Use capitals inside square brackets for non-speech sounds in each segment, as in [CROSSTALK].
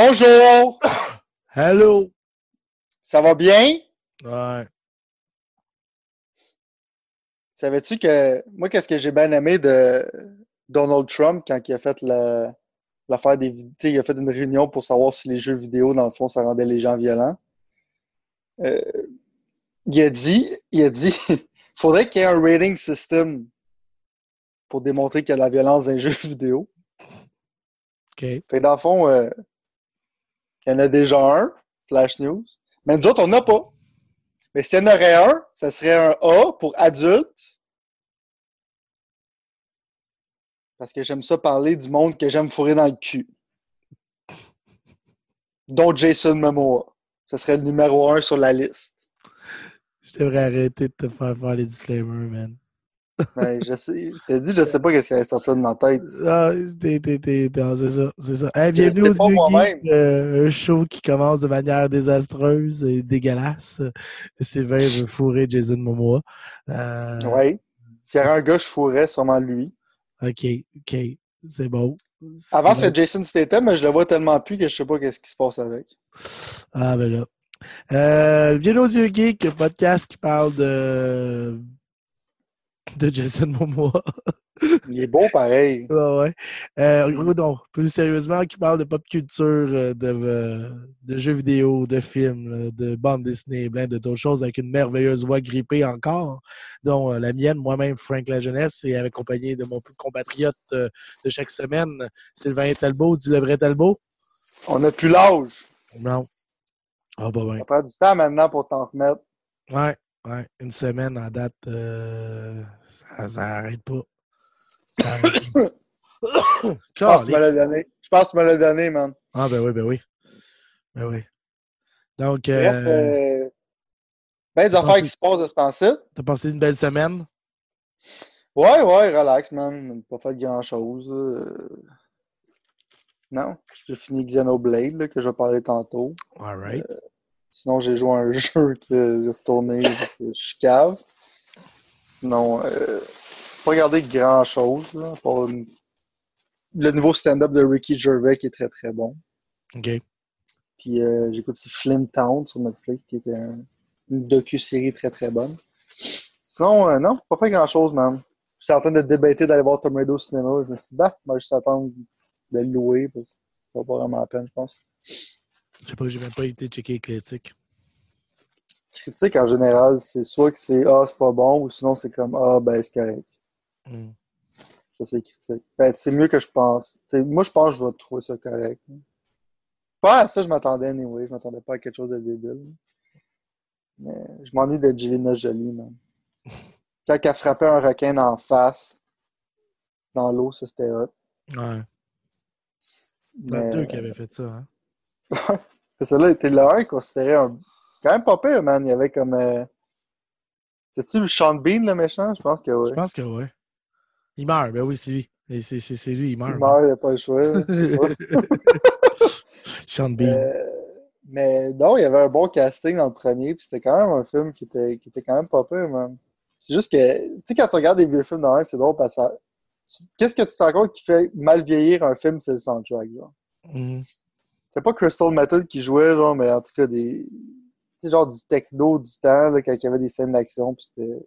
Bonjour! Hello! Ça va bien? Ouais. Savais-tu que moi, qu'est-ce que j'ai bien aimé de Donald Trump quand il a fait la- l'affaire des vidéos, il a fait une réunion pour savoir si les jeux vidéo, dans le fond, ça rendait les gens violents. Euh, il a dit, il a dit, [LAUGHS] faudrait qu'il y ait un rating system pour démontrer qu'il y a de la violence dans les jeux vidéo. OK. Fait que dans le fond, euh, il y en a déjà un, Flash News. Mais nous autres, on n'a pas. Mais s'il y en aurait un, ça serait un A pour adulte. Parce que j'aime ça parler du monde que j'aime fourrer dans le cul. Dont Jason Momoa. Ce serait le numéro un sur la liste. Je devrais arrêter de te faire faire les disclaimers, man. Ben, je sais, je t'ai dit, je sais pas qu'est-ce qui allait sortir de ma tête. Ah, t'es, t'es, t'es, non, c'est ça, c'est ça. Hey, bienvenue au Dieu. Geek, euh, un show qui commence de manière désastreuse et dégueulasse. Sylvain veut fourrer Jason Momoa. Euh, Ouais. S'il y avait un gars, je fourrais sûrement lui. OK, OK, c'est bon. Avant, c'était Jason Statham, mais je le vois tellement plus que je sais pas qu'est-ce qui se passe avec. Ah, ben là. Euh, bienvenue au Dieu Geek, un podcast qui parle de de Jason Momoa. Il est beau pareil. [LAUGHS] Ouais, ouais. Euh, donc, plus sérieusement, qui parle de pop culture, euh, de, euh, de jeux vidéo, de films, de bandes dessinées, plein de d'autres choses avec une merveilleuse voix grippée encore, dont la mienne, moi-même, Frank La Jeunesse, et accompagné de mon compatriote de chaque semaine, Sylvain Talbot, dit le vrai Talbot. On n'a plus l'âge. Non. Ah, bah, ben. Ça prend du temps maintenant pour t'en remettre. Ouais, ouais. Une semaine en date, euh, ça, ça arrête pas. Ça [COUGHS] arrête pas. Je pense que me l'as donné. Je pense me donné, man. Ah, ben oui, ben oui. Ben oui. Donc, Bref, euh, euh, ben des affaires qui se passent de ce temps-ci. t'as passé une belle semaine? Ouais, ouais, relax, man. Pas fait grand-chose. euh. Non. J'ai fini Xenoblade, là, que je vais parler tantôt. All right. Sinon, j'ai joué à un [LAUGHS] jeu que j'ai retourné je suis cave. Sinon, euh, pas regardé grand-chose, une- le nouveau stand-up de Ricky Gervais qui est très très bon. OK. Puis euh, j'écoute aussi Flint Town sur Netflix, qui était un- une docu-série très très bonne. Sinon, euh, non, pas fait grand-chose, man. J'étais en train de débater d'aller voir Tom Raider au cinéma. Je me suis dit, bah, moi, juste attendre de le louer, parce que ça va pas vraiment la peine, je pense. Je sais pas, j'ai même pas été checker les critiques. Critique, en général, c'est soit que c'est Ah, c'est pas bon, ou sinon c'est comme Ah, ben, c'est correct. Hmm. Ça, c'est critique. Ben, c'est mieux que je pense. T'sais, moi, je pense que je vais trouver ça correct. Pas à ça, je m'attendais, anyway. Je m'attendais pas à quelque chose de débile. Mais je m'ennuie de Jelena Jolie, man. [LAUGHS] Quand elle frappait un requin en face, dans l'eau, ça, c'était hot. Ouais. Il y en a Mais... deux qui avaient fait ça, hein? [LAUGHS] Celui-là était un considéré un... quand même pas pire, man. Il y avait comme... Euh... C'est-tu Sean Bean, le méchant? Je pense que oui. Je pense que ouais. Il meurt, ben oui, c'est lui. C'est lui, il meurt. Il meurt, il n'y a pas le choix. [LAUGHS] [LAUGHS] Sean Bean. Euh, mais non, il y avait un bon casting dans le premier, puis c'était quand même un film qui était, qui était quand même pas pire, man. C'est juste que, tu sais, quand tu regardes des vieux films dans un, c'est drôle parce que ça- Qu'est-ce que tu te rends compte qui fait mal vieillir un film, c'est le soundtrack, genre? Mhm. C'est pas Crystal Method qui jouait, genre, mais en tout cas, des. Genre du techno du temps, là, quand il y avait des scènes d'action, puis c'était.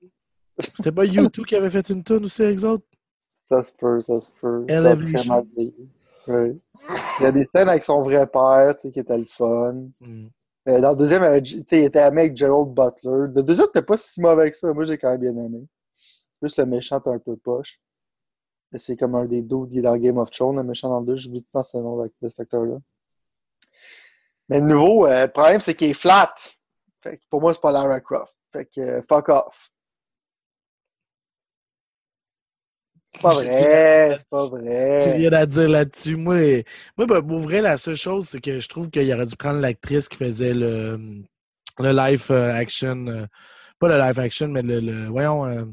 C'était pas U2 qui avait fait une tune aussi avec autres? Ça se peut, ça se peut. Elle a. Il y a des scènes avec son vrai père, tu sais, qui étaient le fun. Hmm. Euh, dans le deuxième, euh, tu sais, il était ami avec Gerald Butler. Le deuxième, t'es pas si mauvais que ça. Moi, j'ai quand même bien aimé. Juste le méchant, t'es un peu poche. C'est comme un des deux qui est dans Game of Thrones, le méchant dans le deux. J'oublie tout le temps ce nom de cet acteur-là. Mais le nouveau, euh, le problème, c'est qu'il est flat. Fait que pour moi, c'est pas Lara Croft. Fait que euh, fuck off. C'est pas vrai, c'est pas J'ai vrai. rien à dire là-dessus. Moi, moi ben, pour vrai, la seule chose, c'est que je trouve qu'il aurait dû prendre l'actrice qui faisait le, le live euh, action. euh, pas le live action, mais le. le- voyons. euh,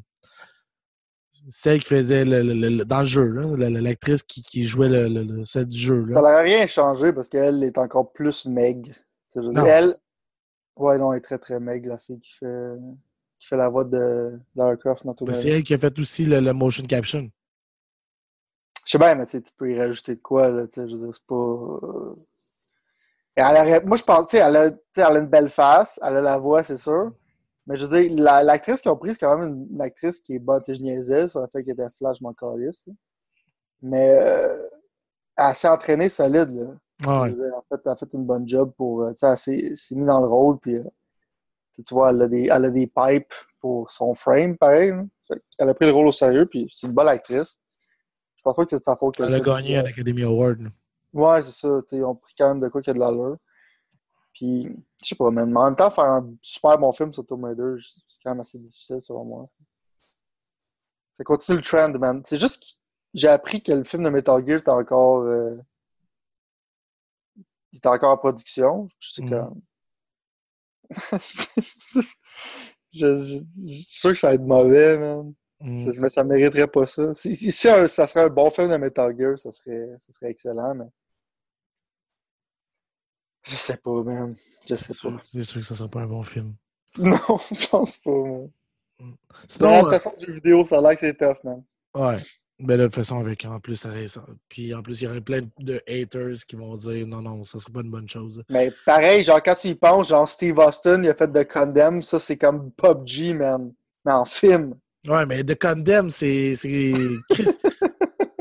celle qui faisait le, le- le- dans le jeu, l'actrice qui, qui jouait le, le- le- celle du jeu. Ça n'aurait rien changé parce qu'elle est encore plus maigre. Elle, ouais, non, elle est très très maigre, la fille qui fait, qui fait la voix de Lara Croft dans tout le C'est elle qui a fait aussi le, le motion caption. Je sais bien, mais tu peux y rajouter de quoi, là, tu sais, je veux dire, c'est pas... Et elle aurait- moi, je pense, tu sais, elle, a- elle a une belle face, elle a la voix, c'est sûr. Mais je veux dire, la- l'actrice qu'ils ont prise, c'est quand même une, une actrice qui est bonne. Tu sais, je niaisais sur le fait qu'elle était flash, là. Mais euh, elle s'est entraînée solide, là. Ah ouais. Dire, en fait, elle a fait une bonne job pour. euh, Tu sais, elle s'est- mise dans le rôle, puis. euh, tu vois, elle a, des, elle a des pipes pour son frame, pareil. Elle a pris le rôle au sérieux, puis c'est une bonne actrice. Je pense pas que c'est de sa faute. que Elle le a gagné soit- un Academy Award. là. Ouais, c'est ça. Ils ont pris quand même de quoi qu'il y a de l'allure. Puis, je sais pas, mais en même temps, faire un super bon film sur Tomb Raider, c'est quand même assez difficile selon moi. Ça continue le trend, man. C'est juste que j'ai appris que le film de Metal Gear était encore. euh, il encore en production. Je sais Mhm. comme. [LAUGHS] je, je- je suis sûr que ça va être mauvais, man. Mm. Ça- mais ça mériterait pas ça. Si, si, si un- ça serait un bon film de Metal Gear, ça serait, ça serait excellent, mais. Je sais pas, man. Je sais pas. c'est sûr que ça sera pas un bon film. [LAUGHS] Non, je pense pas, man. Sinon, Non, euh, jeu vidéo, ça a l'air que c'est tough, man. ouais. Ben de toute façon, avec en plus, ça, ça- puis en plus, il y aurait plein de haters qui vont dire non, non, ça serait pas une bonne chose. Mais pareil, genre, quand tu y penses, genre, Steve Austin, il a fait de Condemn, ça, c'est comme PUBG, man. Mais en film. Ouais, mais The Condemn, c'est. [LAUGHS]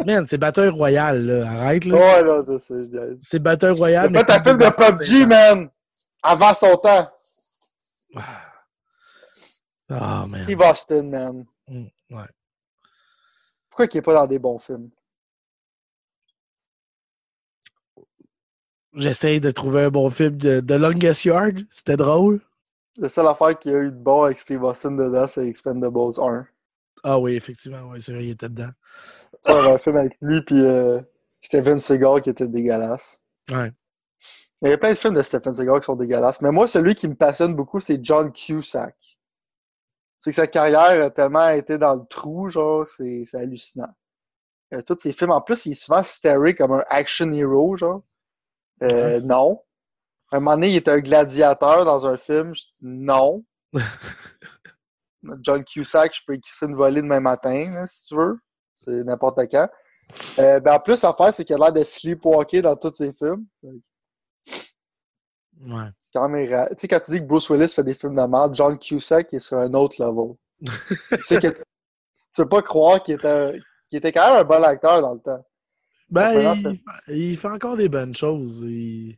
Man, c'est Battle Royale, là. Arrête, là. Ouais, là, je sais, je. C'est Battle Royale. mais film des de PUBG, man! Avant son temps. Ah, man. Steve Austin, man. Mm, Ouais. Pourquoi il est pas dans des bons films? J'essaye de trouver un bon film de, de Longest Yard. C'était drôle. La seule affaire qu'il y a eu de bon avec Steve Austin dedans, c'est Expendables 1. Ah oui, effectivement, ouais, c'est vrai, il était dedans. Ça, il y avait un film avec lui puis euh, Steven Seagal qui était dégueulasse. Ouais. Il y a plein de films de Stephen Seagal qui sont dégueulasses. Mais moi, celui qui me passionne beaucoup, c'est John Cusack. C'est que sa carrière a tellement été dans le trou, genre, c'est c'est hallucinant. Euh, tous ses films, en plus, il est souvent staré comme un action hero, genre. Euh, Non. Un moment donné, il était un gladiateur dans un film. Je- Non. [LAUGHS] John Cusack, je peux écrire une volée demain matin, là, si tu veux. C'est n'importe quand. Euh, ben en plus, l'affaire, c'est qu'il a l'air de sleepwalker dans tous ses films. Ouais. Quand même Tu sais, quand tu dis que Bruce Willis fait des films de merde, John Cusack est sur un autre level. tu sais que [LAUGHS] tu peux pas croire qu'il était, était quand même un bon acteur dans le temps. Ben, il, il fait encore des bonnes choses. il-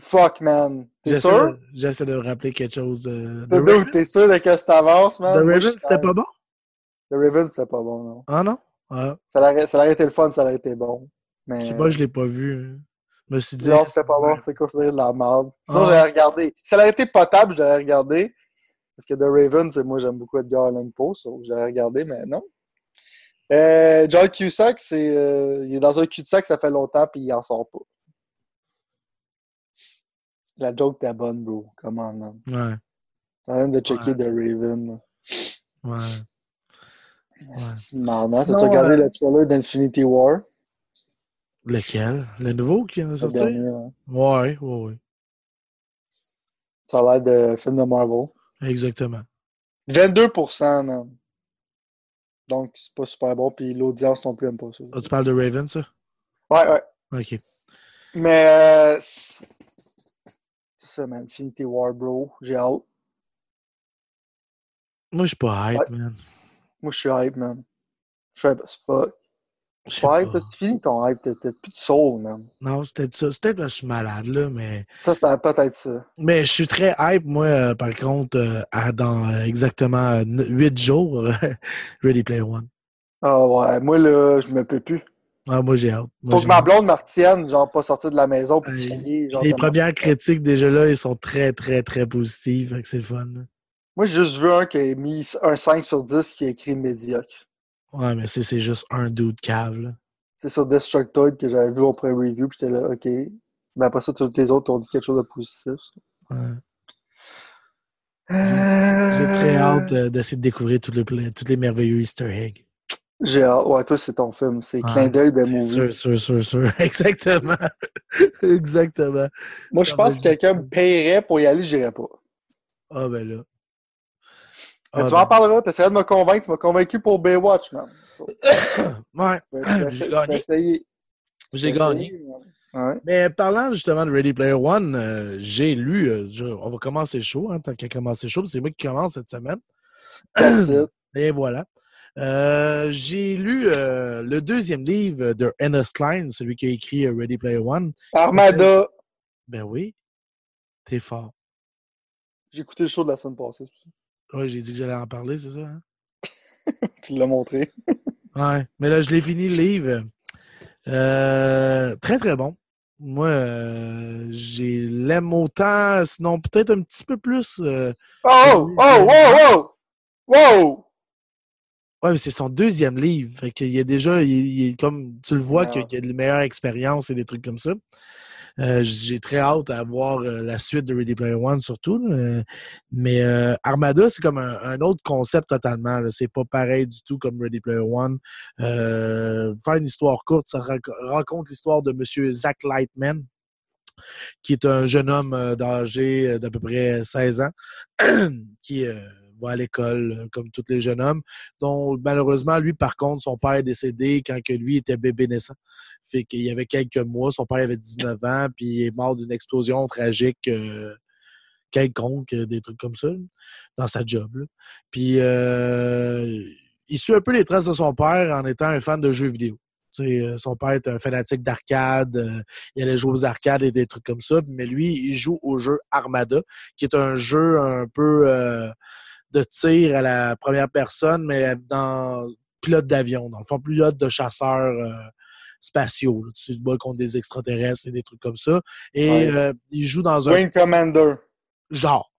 Fuck, man. T'es sûr? J'essaie de me rappeler quelque chose. euh, T'es sûr de que ça avance, man? The Moi, Raven, c'était pas bon? The Raven, c'était pas bon, non. Ah non? Ah, Ça aurait, ça aurait été le fun, ça aurait été bon. Mais... je sais pas, je l'ai pas vu. Je me suis dit. Non, c'était pas bon, c'était considéré de la merde. Sinon, Ah. j'aurais regardé. Si ça aurait été potable, j'aurais regardé. Parce que The Raven, c'est moi, j'aime beaucoup Edgar Allan Poe, j'aurais regardé, mais non. Euh, John Cusack, c'est, euh, il est dans un cul-de-sac, ça fait longtemps, puis il en sort pas. La joke t'es bonne, bro. Comment, man? Ouais. T'as même de checker Ouais. The Raven. là. Ouais. C'est marrant. T'as-tu regardé euh, le trailer d'Infinity War? Lequel? Le nouveau qui vient de sortir? dernier, hein? Ouais, ouais, ouais. Ça a l'air de film de Marvel. Exactement. 22%, man. Donc, c'est pas super bon, puis l'audience non plus aime pas ça. Ah, tu parles de Raven, ça? Ouais, ouais. Ok. Mais, euh, c'est ça, man. Infinity War, bro. J'ai hâte. Moi, je suis pas hype, man. Moi, je suis hype, man. Je suis hype as fuck. Je sais Pas hype, pas. t'as fini ton hype, t'as plus de soul, man. Non, c'est peut-être ça. Parce que je suis malade, là, mais. Ça, ça va peut-être ça. Mais je suis très hype, moi, euh, par contre, euh, à- dans euh, exactement 8 jours, [LAUGHS] Ready Player One. Ah ouais, moi, là, je me peux plus. Ah, moi, j'ai hâte. Moi, Faut que ma blonde me retienne, genre, pas sortir de la maison, Hey, crier, genre, Les premières critiques, déjà là, ils sont très, très, très positives. Fait que c'est le fun. là. Moi, j'ai juste vu un qui a mis un 5 sur 10 qui a écrit médiocre. Ouais, mais c'est c'est juste un dude cave, là. C'est sur Destructoid que j'avais vu au pré-review, puis j'étais là, ok. Mais après ça, tous les autres ont dit quelque chose de positif. Ouais. J'ai J'ai très hâte euh, d'essayer de découvrir tous les, les merveilleux Easter eggs. J'ai hâte. Ouais, toi, c'est ton film. C'est Ouais, clin d'œil de movie. sûr, sûr, sûr, sûr. [LAUGHS] Exactement. [LAUGHS] Exactement. Moi, je pense que quelqu'un me paierait pour y aller, j'irais pas. Ah, ben là. Mais Ah, tu ben- m'en parleras, t'essaieras de me convaincre. Tu m'as convaincu pour Baywatch, man. So, [LAUGHS] Ouais. J'ai gagné. J'ai gagné. Ouais. Mais parlant justement de Ready Player One, euh, j'ai lu, euh, je- on va commencer chaud, hein, tant qu'à commencer chaud, c'est moi qui commence cette semaine. [CLEARS THROAT] Et voilà. Euh, j'ai lu euh, le deuxième livre de Ernest Klein, celui qui a écrit Ready Player One. Armada. Ben oui, t'es fort. J'ai écouté le show de la semaine passée, Ouais, j'ai dit que j'allais en parler, c'est ça? Hein? [LAUGHS] Tu l'as montré. [LAUGHS] Ouais, mais là, je l'ai fini le livre. Euh, très, très bon. Moi, euh, j'ai l'aime autant, sinon peut-être un petit peu plus. euh, Oh! Oh! Oh! Oh! Wow! Ouais, mais c'est son deuxième livre. Fait qu'il y a déjà, il, comme tu le vois, Ah. qu'il y a de meilleures expériences et des trucs comme ça. Euh, j'ai très hâte à voir euh, la suite de Ready Player One, surtout. mais euh, Armada, c'est comme un, autre concept totalement. C'est pas pareil du tout comme Ready Player One. Faire une histoire courte, ça rac- raconte l'histoire de M. Zach Lightman, qui est un jeune homme d'âge d'à peu près 16 ans, [CLEARS THROAT] qui va à l'école euh, comme tous les jeunes hommes, dont malheureusement, lui, par contre, son père est décédé quand que lui était bébé naissant. Fait qu'il y avait quelques mois, son père avait 19 ans, puis il est mort d'une explosion tragique euh, quelconque, euh, des trucs comme ça, dans sa job. Puis il suit un peu les traces de son père en étant un fan de jeux vidéo. Son père est un fanatique d'arcade, il allait jouer aux arcades et des trucs comme ça, mais lui, il joue au jeu Armada, qui est un jeu un peu de tir à la première personne, mais dans pilote d'avion, dans le fond, pilote de chasseurs euh, spatiaux. là. Tu te bats contre des extraterrestres et des trucs comme ça. Et Ouais. euh, il joue dans un Wing Commander. genre.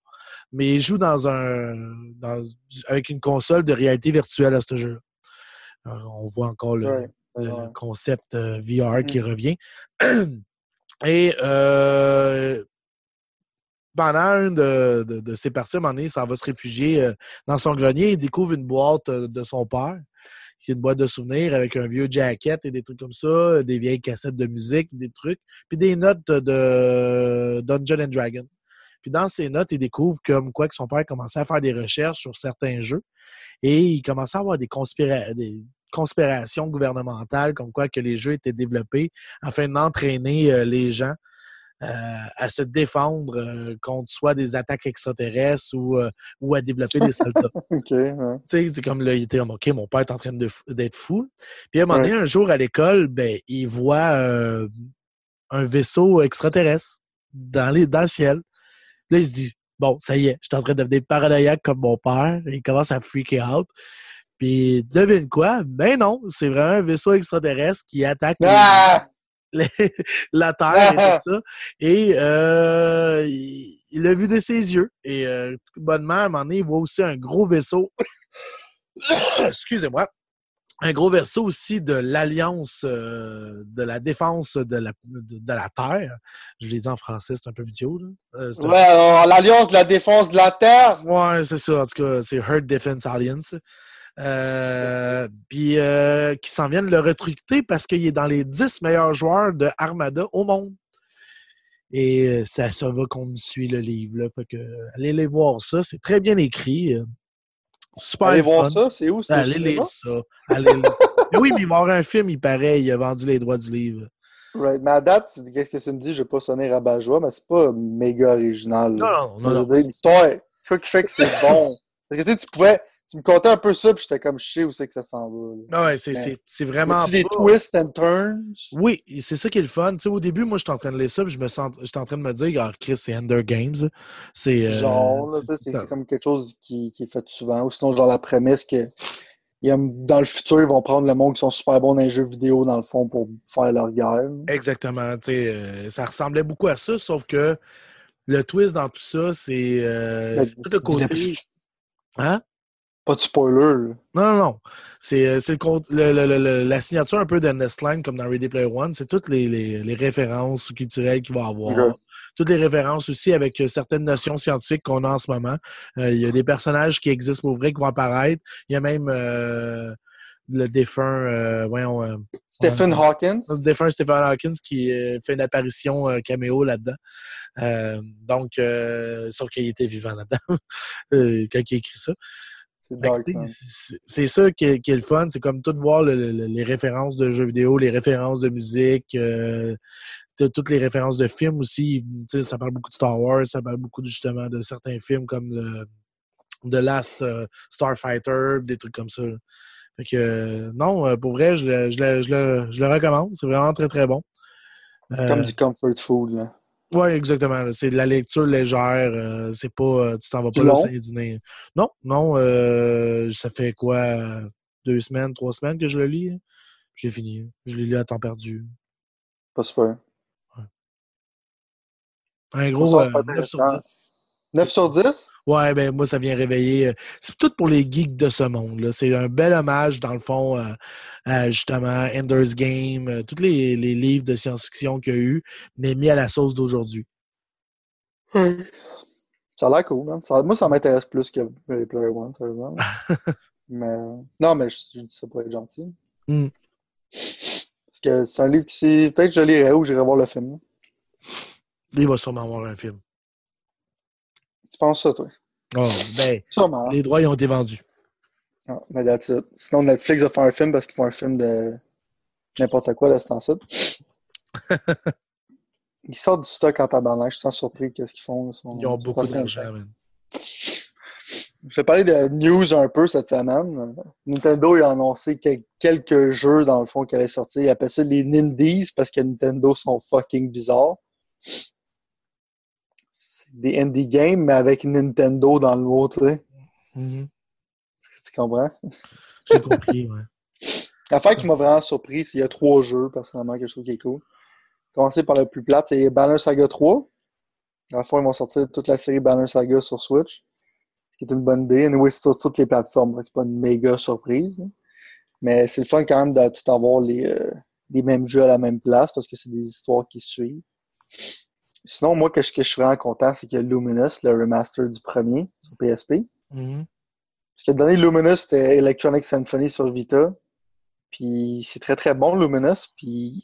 Mais il joue dans un dans, avec une console de réalité virtuelle à ce jeu. On voit encore le, Ouais. le- Ouais. le concept euh, VR qui Mm. revient. [CLEARS THROAT] Et euh, pendant une de, de, de ces parties, à un il va se réfugier euh, dans son grenier. Il découvre une boîte euh, de son père, qui est une boîte de souvenirs avec un vieux jacket et des trucs comme ça, des vieilles cassettes de musique, des trucs, puis des notes de Dungeon Dragon. Puis dans ces notes, il découvre comme quoi que son père commençait à faire des recherches sur certains jeux et il commençait à avoir des, conspira- des conspirations gouvernementales comme quoi que les jeux étaient développés afin d'entraîner euh, les gens euh, à se défendre euh, contre soit des attaques extraterrestres ou, euh, ou à développer des soldats. [LAUGHS] Ouais. Tu sais, c'est comme là, il était comme, OK, mon père est en train d'être fou. Puis à un moment Ouais. donné, un jour à l'école, ben, il voit euh, un vaisseau extraterrestre dans, les, dans le ciel. Là, il se dit, bon, ça y est, je suis en train de devenir paranoïaque comme mon père. Il commence à freaker out. Puis devine quoi? Ben non, c'est vraiment un vaisseau extraterrestre qui attaque Ah! Les- [LAUGHS] la Terre et tout ça. Et euh, il l'a vu de ses yeux. Et euh, bonnement, à un moment donné, il voit aussi un gros vaisseau. [COUGHS] Excusez-moi. Un gros vaisseau aussi de l'Alliance euh, de la défense de la, de, de la Terre. Je l'ai dit en français, c'est un peu idiot. Euh, Ouais, l'Alliance de la défense de la Terre. Ouais, c'est ça. En tout cas, c'est Herd Defense Alliance. Euh, puis euh, qui s'en viennent le recruter parce qu'il est dans les 10 meilleurs joueurs de Armada au monde. Et euh, ça, ça va qu'on me suit le livre. Là. Fait que, allez les voir ça. C'est très bien écrit. euh, Super Allez fun. voir ça, c'est où? Allez lire ça. Allez [LAUGHS] oui, mais il va y avoir un film, il paraît, il a vendu les droits du livre. Right. Mais à date, qu'est-ce que tu me dis? Je vais pas sonner rabat-joie, mais c'est pas méga original. Non, là. non, non, non. L'histoire, c'est quoi qui fait que c'est [LAUGHS] bon? Parce que tu sais, tu pouvais, tu me contais un peu ça, puis j'étais comme, je sais où c'est que ça s'en va. ouais, c'est, Mais- c'est, c'est vraiment. As-tu des pas- twists and turns? Oui, c'est ça qui est le fun. Tu sais, au début, moi, j'étais en train de lire ça, puis je me sens, j'étais en train de me dire, ah, Chris, c'est Ender Games. C'est. euh, Genre, c'est comme quelque chose qui, qui est fait souvent. Ou sinon, genre la prémisse que dans le futur, ils vont prendre le monde qui sont super bons dans les jeux vidéo, dans le fond, pour faire leur guerre. Exactement. Tu sais, euh, ça ressemblait beaucoup à ça, sauf que le twist dans tout ça, c'est, euh, tout le côté. Hein? Pas de spoiler. Non, non, non. C'est, euh, c'est le, con- le- le- le- le- la signature un peu de Nestline, comme dans Ready Player One. C'est toutes les, les- les références culturelles qu'il va avoir. Toutes les références aussi avec euh, certaines notions scientifiques qu'on a en ce moment. Euh, Il y a des personnages qui existent pour vrai qui vont apparaître. Il y a même euh, le défunt, euh, voyons, euh, Stephen Hawkins. le défunt Stephen Hawkins qui fait une apparition caméo là-dedans. Donc, euh, sauf qu'il était vivant là-dedans [LAUGHS] quand il a écrit ça. C'est man. C'est ça qui est, qui est le fun. C'est comme tout voir le- le- les références de jeux vidéo, les références de musique. euh, toutes les références de films aussi. Ça parle beaucoup de Star Wars, ça parle beaucoup justement de certains films comme le The Last euh, Starfighter, des trucs comme ça. là. Fait que euh, non, pour vrai, je le, je le- je le- je le recommande. C'est vraiment très très bon. C'est comme du comfort food, là. Oui, exactement. C'est de la lecture légère. euh, c'est pas. euh, tu t'en vas pas là du nez. Non, non. euh, ça fait quoi? Deux semaines, trois semaines que je le lis? hein. J'ai fini. Je l'ai lu à temps perdu. Pas super. Un gros Ça, euh, c'est pas 9 sur intéressant. 10. 9 sur 10? Ouais, ben moi, ça vient réveiller. euh, C'est tout pour les geeks de ce monde. C'est un bel hommage, dans le fond, euh, à justement Ender's Game, euh, tous les, les livres de science-fiction qu'il y a eu, mais mis à la sauce d'aujourd'hui. Ça a l'air cool, man. Ça- moi, ça m'intéresse plus que Ready Player One, sérieusement. [LAUGHS] mais, non, mais je, je dis ça pour être gentil. Hmm. Parce que c'est un livre qui. Peut-être que je lirai ou j'irai voir le film. Il va sûrement avoir un film. Tu penses ça, toi? Oh, ben, Sûrement. les droits ils ont été vendus. Ah, mais that's it. Sinon, Netflix va faire un film parce qu'ils font un film de n'importe quoi, c'est en site. [LAUGHS] Ils sortent du stock en tabarnak. Je suis surpris qu'est-ce qu'ils font. Ils ont beaucoup d'argent, man. Je vais parler de news un peu cette semaine. Nintendo a annoncé que- quelques jeux, dans le fond, qui allaient sortir. Ils appellent ça les Nindies parce que Nintendo sont fucking bizarres. Des indie games, mais avec Nintendo dans le mot, tu sais. Mhm. Tu comprends? J'ai compris, ouais. [LAUGHS] L'affaire qui m'a vraiment surpris, c'est qu'il y a trois jeux, personnellement, que je trouve qui est cool. Commencer par le plus plate, c'est Banner Saga 3. À la fois, ils vont sortir toute la série Banner Saga sur Switch. Ce qui est une bonne idée. Anyway, c'est sur toutes les plateformes. C'est pas une méga surprise. Mais c'est le fun quand même de tout avoir les, euh, les mêmes jeux à la même place parce que c'est des histoires qui suivent. Sinon, moi, que je, que je suis vraiment content, c'est a Luminous, le remaster du premier sur PSP. Mhm. Parce que le dernier Luminous, c'était Electronic Symphony sur Vita. Puis c'est très très bon, Luminous. Puis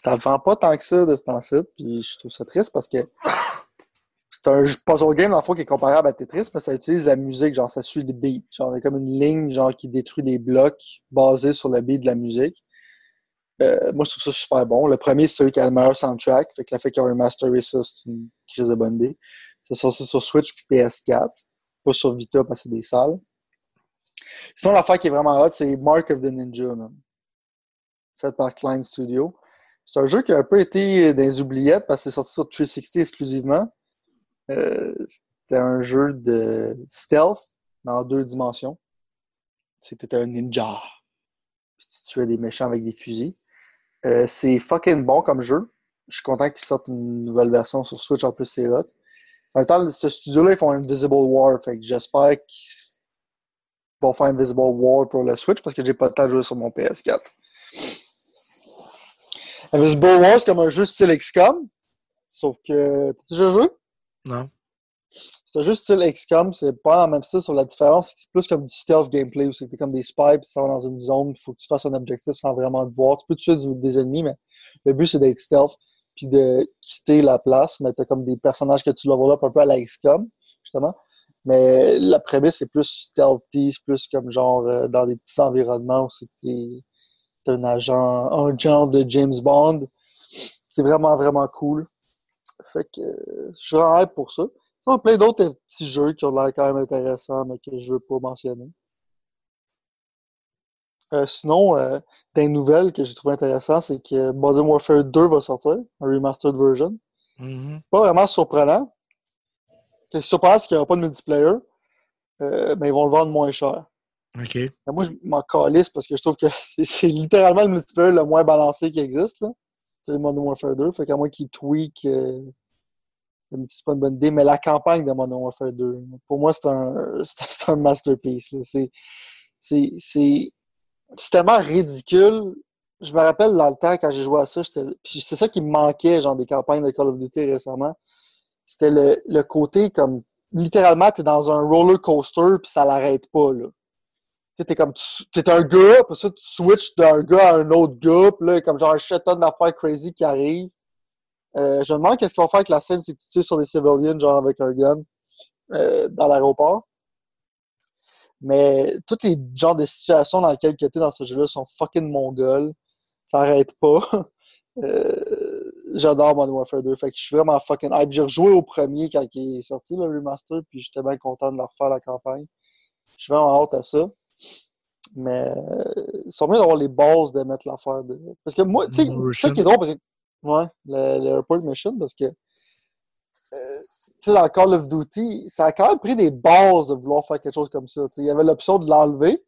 ça ne vend pas tant que ça de ce temps-ci. Puis je trouve ça triste parce que [COUGHS] c'est un puzzle game, dans le fond, qui est comparable à Tetris, mais ça utilise la musique, genre ça suit les beats. Genre, il y a comme une ligne genre qui détruit les blocs basés sur le beat de la musique. Euh, moi, je trouve ça super bon. Le premier, c'est celui qui a le meilleur soundtrack. Fait que le fait qu'il y ait un mastery ça, c'est une crise de bonne idée. C'est sorti sur Switch puis PS4. Pas sur Vita parce que c'est des salles. Sinon, l'affaire qui est vraiment hot, c'est Mark of the Ninja, man. Fait par Klein Studio. C'est un jeu qui a un peu été dans les oubliettes parce que c'est sorti sur 360 exclusivement. Euh, c'était un jeu de stealth, mais en deux dimensions. C'était un ninja. Puis tu tuais des méchants avec des fusils. Euh, c'est fucking bon comme jeu. Je suis content qu'ils sortent une nouvelle version sur Switch, en plus c'est hot. En même temps, ce studio-là, ils font Invisible War, fait que j'espère qu'ils vont faire Invisible War pour le Switch parce que j'ai pas le temps de jouer sur mon PS4. Invisible War, c'est comme un jeu style XCOM, sauf que. T'as déjà joué? Non. C'est jeu style XCOM, c'est pas le même style, sur la différence, c'est plus comme du stealth gameplay où t'es comme des spies, puis tu dans une zone, il faut que tu fasses un objectif sans vraiment te voir. Tu peux tuer des ennemis, mais le but c'est d'être stealth, puis de quitter la place, mais t'as comme des personnages que tu level up un peu à la XCOM, justement. Mais la prémisse c'est plus stealthy, c'est plus comme genre euh, dans des petits environnements où c'était un agent, un genre de James Bond. C'est vraiment, vraiment cool. Fait que euh, je suis vraiment hype pour ça. A plein d'autres petits jeux qui ont l'air quand même intéressants, mais que je veux pas mentionner. Euh, sinon, euh, des nouvelles que j'ai trouvé intéressantes, c'est que Modern Warfare 2 va sortir, un remastered version. Mhm. Pas vraiment surprenant. Ce qui est surprenant, c'est qu'il n'y aura pas de multiplayer, euh, mais ils vont le vendre moins cher. OK. Moi, je m'en calisse parce que je trouve que [LAUGHS] c'est c'est littéralement le multiplayer le moins balancé qui existe. là. C'est le Modern Warfare 2. Fait qu'à moins qu'il tweak, c'est pas une bonne idée. Mais la campagne de Modern Warfare 2, pour moi, c'est un, [LAUGHS] un masterpiece. C'est tellement ridicule. Je me rappelle dans le temps quand j'ai joué à ça, c'est ça qui me manquait, genre des campagnes de Call of Duty récemment. C'était le, le côté comme littéralement, t'es dans un roller coaster puis ça l'arrête pas. Là. T'es comme, t'es un gars, puis ça, tu switches d'un gars à un autre gars, puis là, comme genre un shit d'affaires crazy qui arrive. Euh, je me demande qu'est-ce qu'ils vont faire avec la scène si tu tires sur des civilians, genre avec un gun, euh, dans l'aéroport. Mais tous les genres de situations dans lesquelles tu es dans ce jeu-là sont fucking mongols. Ça arrête pas. [LAUGHS] Euh, j'adore Modern Warfare 2. Fait que je suis vraiment fucking hype. J'ai rejoué au premier quand il est sorti, le remaster, puis j'étais bien content de leur refaire la campagne. Je suis vraiment hâte à ça. Mais ils sont bien d'avoir les bases de mettre l'affaire de. Parce que moi, tu sais, ça qui est drôle. Ouais, le, Mission, parce que. Euh, tu sais, dans Call of Duty, ça a quand même pris des bases de vouloir faire quelque chose comme ça. il y avait l'option de l'enlever,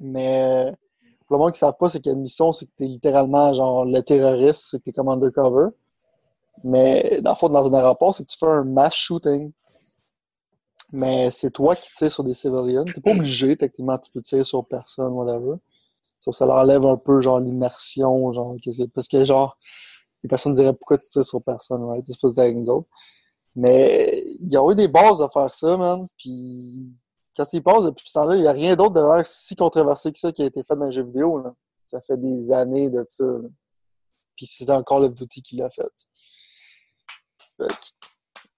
mais pour le monde qui ne savent pas, c'est qu'il y a une mission, c'est que tu es littéralement genre le terroriste, c'est que tu es comme undercover. Mais dans le fond, dans un aéroport, c'est que tu fais un mass shooting. Mais c'est toi qui tires sur des civilians. T'es pas obligé, techniquement, tu peux tirer sur personne, whatever. Ça, leur enlève un peu, genre, l'immersion, genre, qu'est-ce que, parce que, genre, les personnes diraient pourquoi tu tires sur personne, right? Pas avec nous autres. Mais, il y a eu des bases à faire ça, man. Puis, quand y penses, depuis ce temps-là, il n'y a rien d'autre de si controversé que ça qui a été fait dans un jeu vidéo. Là. Ça fait des années de ça. Puis c'est encore le Duty qui l'a fait. fait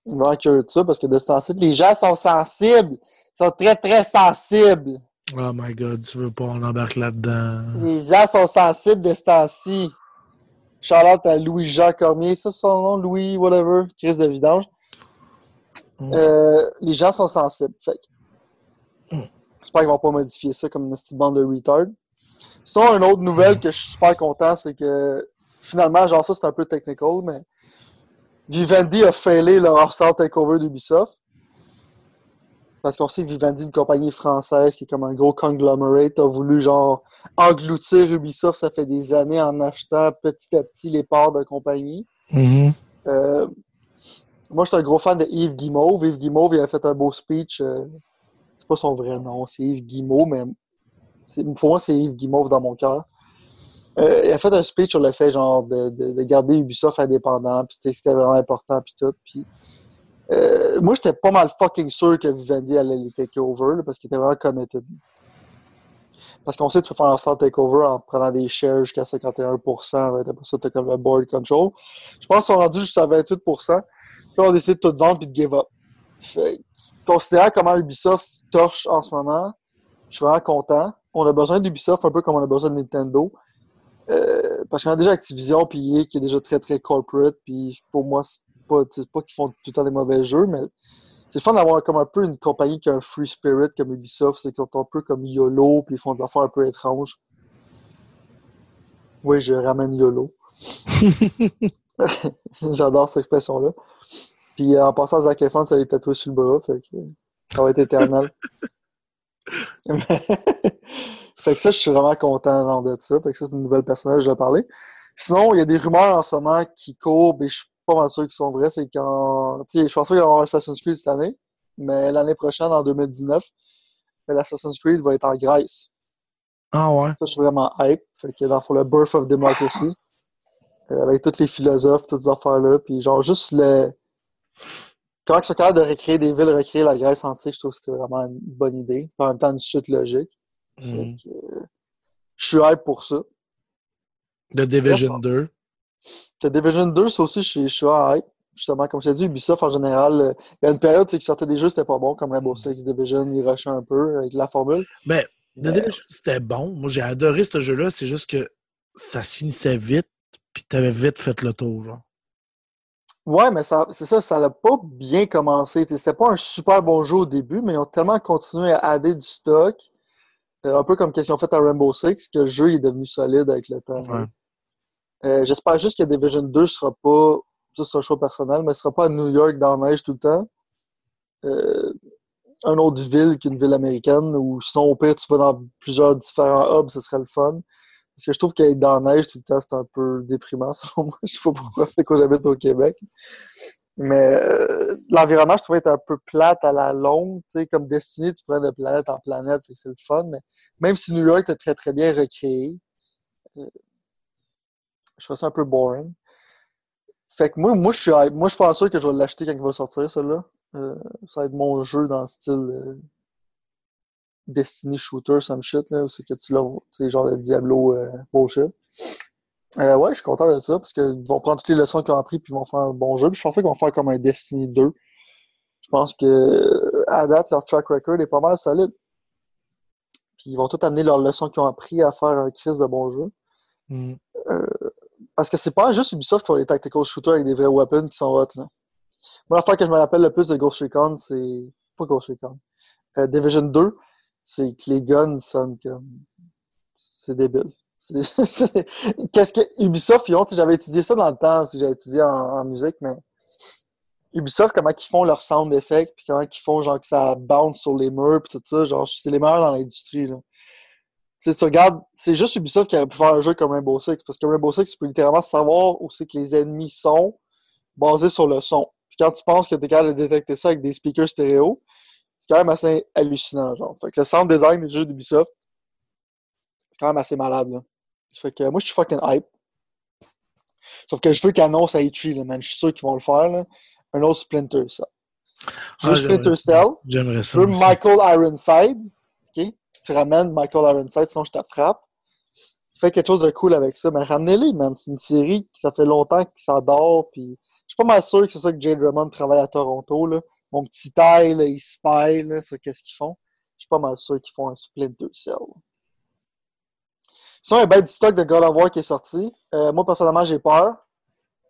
vraiment curieux de ça parce que de ce temps-ci, les gens sont sensibles. Ils sont très, très sensibles. Oh my god, tu veux pas en embarque là-dedans. Les gens sont sensibles de ce temps-ci. Charlotte à Louis-Jean Cormier, ça c'est son nom, Louis, whatever, crise de vidange. Mm. Euh, les gens sont sensibles. Fait J'espère qu'ils vont pas modifier ça comme une petite bande de retard. Sinon, une autre nouvelle que je suis super content, c'est que finalement, genre ça, c'est un peu technical, mais Vivendi a failé leur hors takeover d'Ubisoft. Parce qu'on sait que Vivendi, une compagnie française qui est comme un gros conglomerate, a voulu genre engloutir Ubisoft, ça fait des années en achetant petit à petit les parts de compagnie. Mm-hmm. Euh, moi, je suis un gros fan de Yves Guimauve. Yves Guimauve, il a fait un beau speech euh, c'est pas son vrai nom, c'est Yves Guimau, mais pour moi, c'est Yves Guimauve dans mon cœur. Euh, il a fait un speech sur le fait genre de, de, garder Ubisoft indépendant, puis c'était vraiment important, puis tout. Puis, euh, moi, j'étais pas mal fucking sûr que Vivendi allait les take over, parce qu'il était vraiment committed. Parce qu'on sait que tu peux faire un start takeover en prenant des shares jusqu'à 51%, right? après ça, t'as comme le board control. Je pense qu'ils sont rendus jusqu'à 28%. Puis on décide de tout vendre puis de give up. Fait, considérant comment Ubisoft torche en ce moment. Je suis vraiment content. On a besoin d'Ubisoft un peu comme on a besoin de Nintendo. Euh, parce qu'on a déjà Activision puis EA qui est déjà très très corporate. Puis pour moi, pas, pas qu'ils font tout le temps des mauvais jeux, mais c'est fun d'avoir comme un peu une compagnie qui a un free spirit comme Ubisoft. C'est qu'ils sont un peu comme YOLO puis ils font des affaires un peu étranges. Oui, je ramène YOLO. [LAUGHS] J'adore cette expression-là. Puis en passant, Zac Efron, ça les tatoué sur le bras. Fait que... Ça va être éternel. [LAUGHS] fait que ça, je suis vraiment content de ça. Fait que ça, c'est une nouvelle personnage, je vais parler. Sinon, il y a des rumeurs en ce moment qui courent, et je suis pas mal sûr qu'ils sont vraies. C'est quand. Tu sais, je pense pas qu'il va y avoir Assassin's Creed cette année, mais l'année prochaine, en 2019, l'Assassin's Creed va être en Grèce. Ah ouais? Ça, je suis vraiment hype. Fait que dans le Birth of Democracy, euh, avec tous les philosophes, toutes ces affaires-là, puis genre juste le Comment ils sont capables de recréer des villes, recréer la Grèce antique, je trouve que c'était vraiment une bonne idée. En même temps, une suite logique. Mhm. Euh, je suis hype pour ça. The Division 2. The Division 2, ça aussi, je, suis hype. Justement, comme je t'ai dit, Ubisoft, en général, euh, il y a une période qui sortait des jeux, c'était pas bon, comme Rainbow Six Division, il rushait un peu avec la formule. Ben, The Division, c'était bon. Moi, j'ai adoré ce jeu-là. C'est juste que ça se finissait vite, puis t'avais vite fait le tour, genre. Ouais, mais ça, c'est ça, ça n'a pas bien commencé. C'était pas un super bon jeu au début, mais ils ont tellement continué à adder du stock, euh, un peu comme ce qu'ils ont fait à Rainbow Six, que le jeu est devenu solide avec le temps. Euh, j'espère juste que Division 2 sera pas, ça c'est un choix personnel, mais sera pas à New York dans la neige tout le temps. Euh, un autre ville qu'une ville américaine, ou sinon au pire tu vas dans plusieurs différents hubs, ce serait le fun. Parce que je trouve qu'être dans la neige tout le temps, c'est un peu déprimant, [LAUGHS] selon moi. Je sais pas pourquoi, c'est quand j'habite au Québec. Mais euh, l'environnement, je trouvais être un peu plate à la longue. Tu sais, comme Destiny, tu prends de planète en planète, c'est le fun. Mais même si New York était très très bien recréé, euh, je trouve ça un peu boring. Fait que moi, moi, je suis moi, je suis pas sûr que je vais l'acheter quand il va sortir, celui-là. Euh, ça va être mon jeu dans le style Destiny Shooter, some shit, là, c'est que tu l'as, c'est genre le Diablo euh, bullshit. Euh, ouais, je suis content de ça, parce qu'ils vont prendre toutes les leçons qu'ils ont appris puis ils vont faire un bon jeu. Puis je pense qu'ils vont faire comme un Destiny 2. Je pense que à date, leur track record est pas mal solide. Puis ils vont tout amener leurs leçons qu'ils ont appris à faire un crise de bon jeu. Mm. Euh, Parce que c'est pas juste Ubisoft qui ont les tactical shooters avec des vrais weapons qui sont hot. Là. Moi, la fois que je me rappelle le plus de Ghost Recon, c'est. Pas Ghost Recon. Euh, Division 2, c'est que les guns sonnent comme. C'est débile. [LAUGHS] Qu'est-ce que Ubisoft, ils ont, j'avais étudié ça dans le temps, j'avais étudié en, musique, mais Ubisoft, comment ils font leur sound effect, puis comment ils font genre que ça bounce sur les murs, puis tout ça, genre c'est les meilleurs dans l'industrie. Là. Tu tu regardes, c'est juste Ubisoft qui aurait pu faire un jeu comme Rainbow Six, parce que Rainbow Six, tu peux littéralement savoir où c'est que les ennemis sont, basés sur le son. Puis quand tu penses que tu es capable de détecter ça avec des speakers stéréo, c'est quand même assez hallucinant, genre. Fait que le sound design des jeux d'Ubisoft, c'est quand même assez malade, là. Fait que moi, je suis fucking hype. Sauf que je veux qu'ils annoncent à E3, man. Je suis sûr qu'ils vont le faire, là. Un autre Splinter Cell. Je veux ah, Splinter Cell. J'aimerais ça. Je veux Michael Ironside. OK? Tu ramènes Michael Ironside, sinon je te frappe. Fais quelque chose de cool avec ça. Mais ramenez-les, man. C'est une série qui ça fait longtemps que ça dort. Puis je suis pas mal sûr que c'est ça que Jade Drummond travaille à Toronto, là. Mon petit taille, là, il là, ça, qu'est-ce qu'ils font. Je suis pas mal sûr qu'ils font un Splinter Cell. Sinon, il y a bien du stock de God of War qui est sorti. Euh, moi, personnellement, j'ai peur.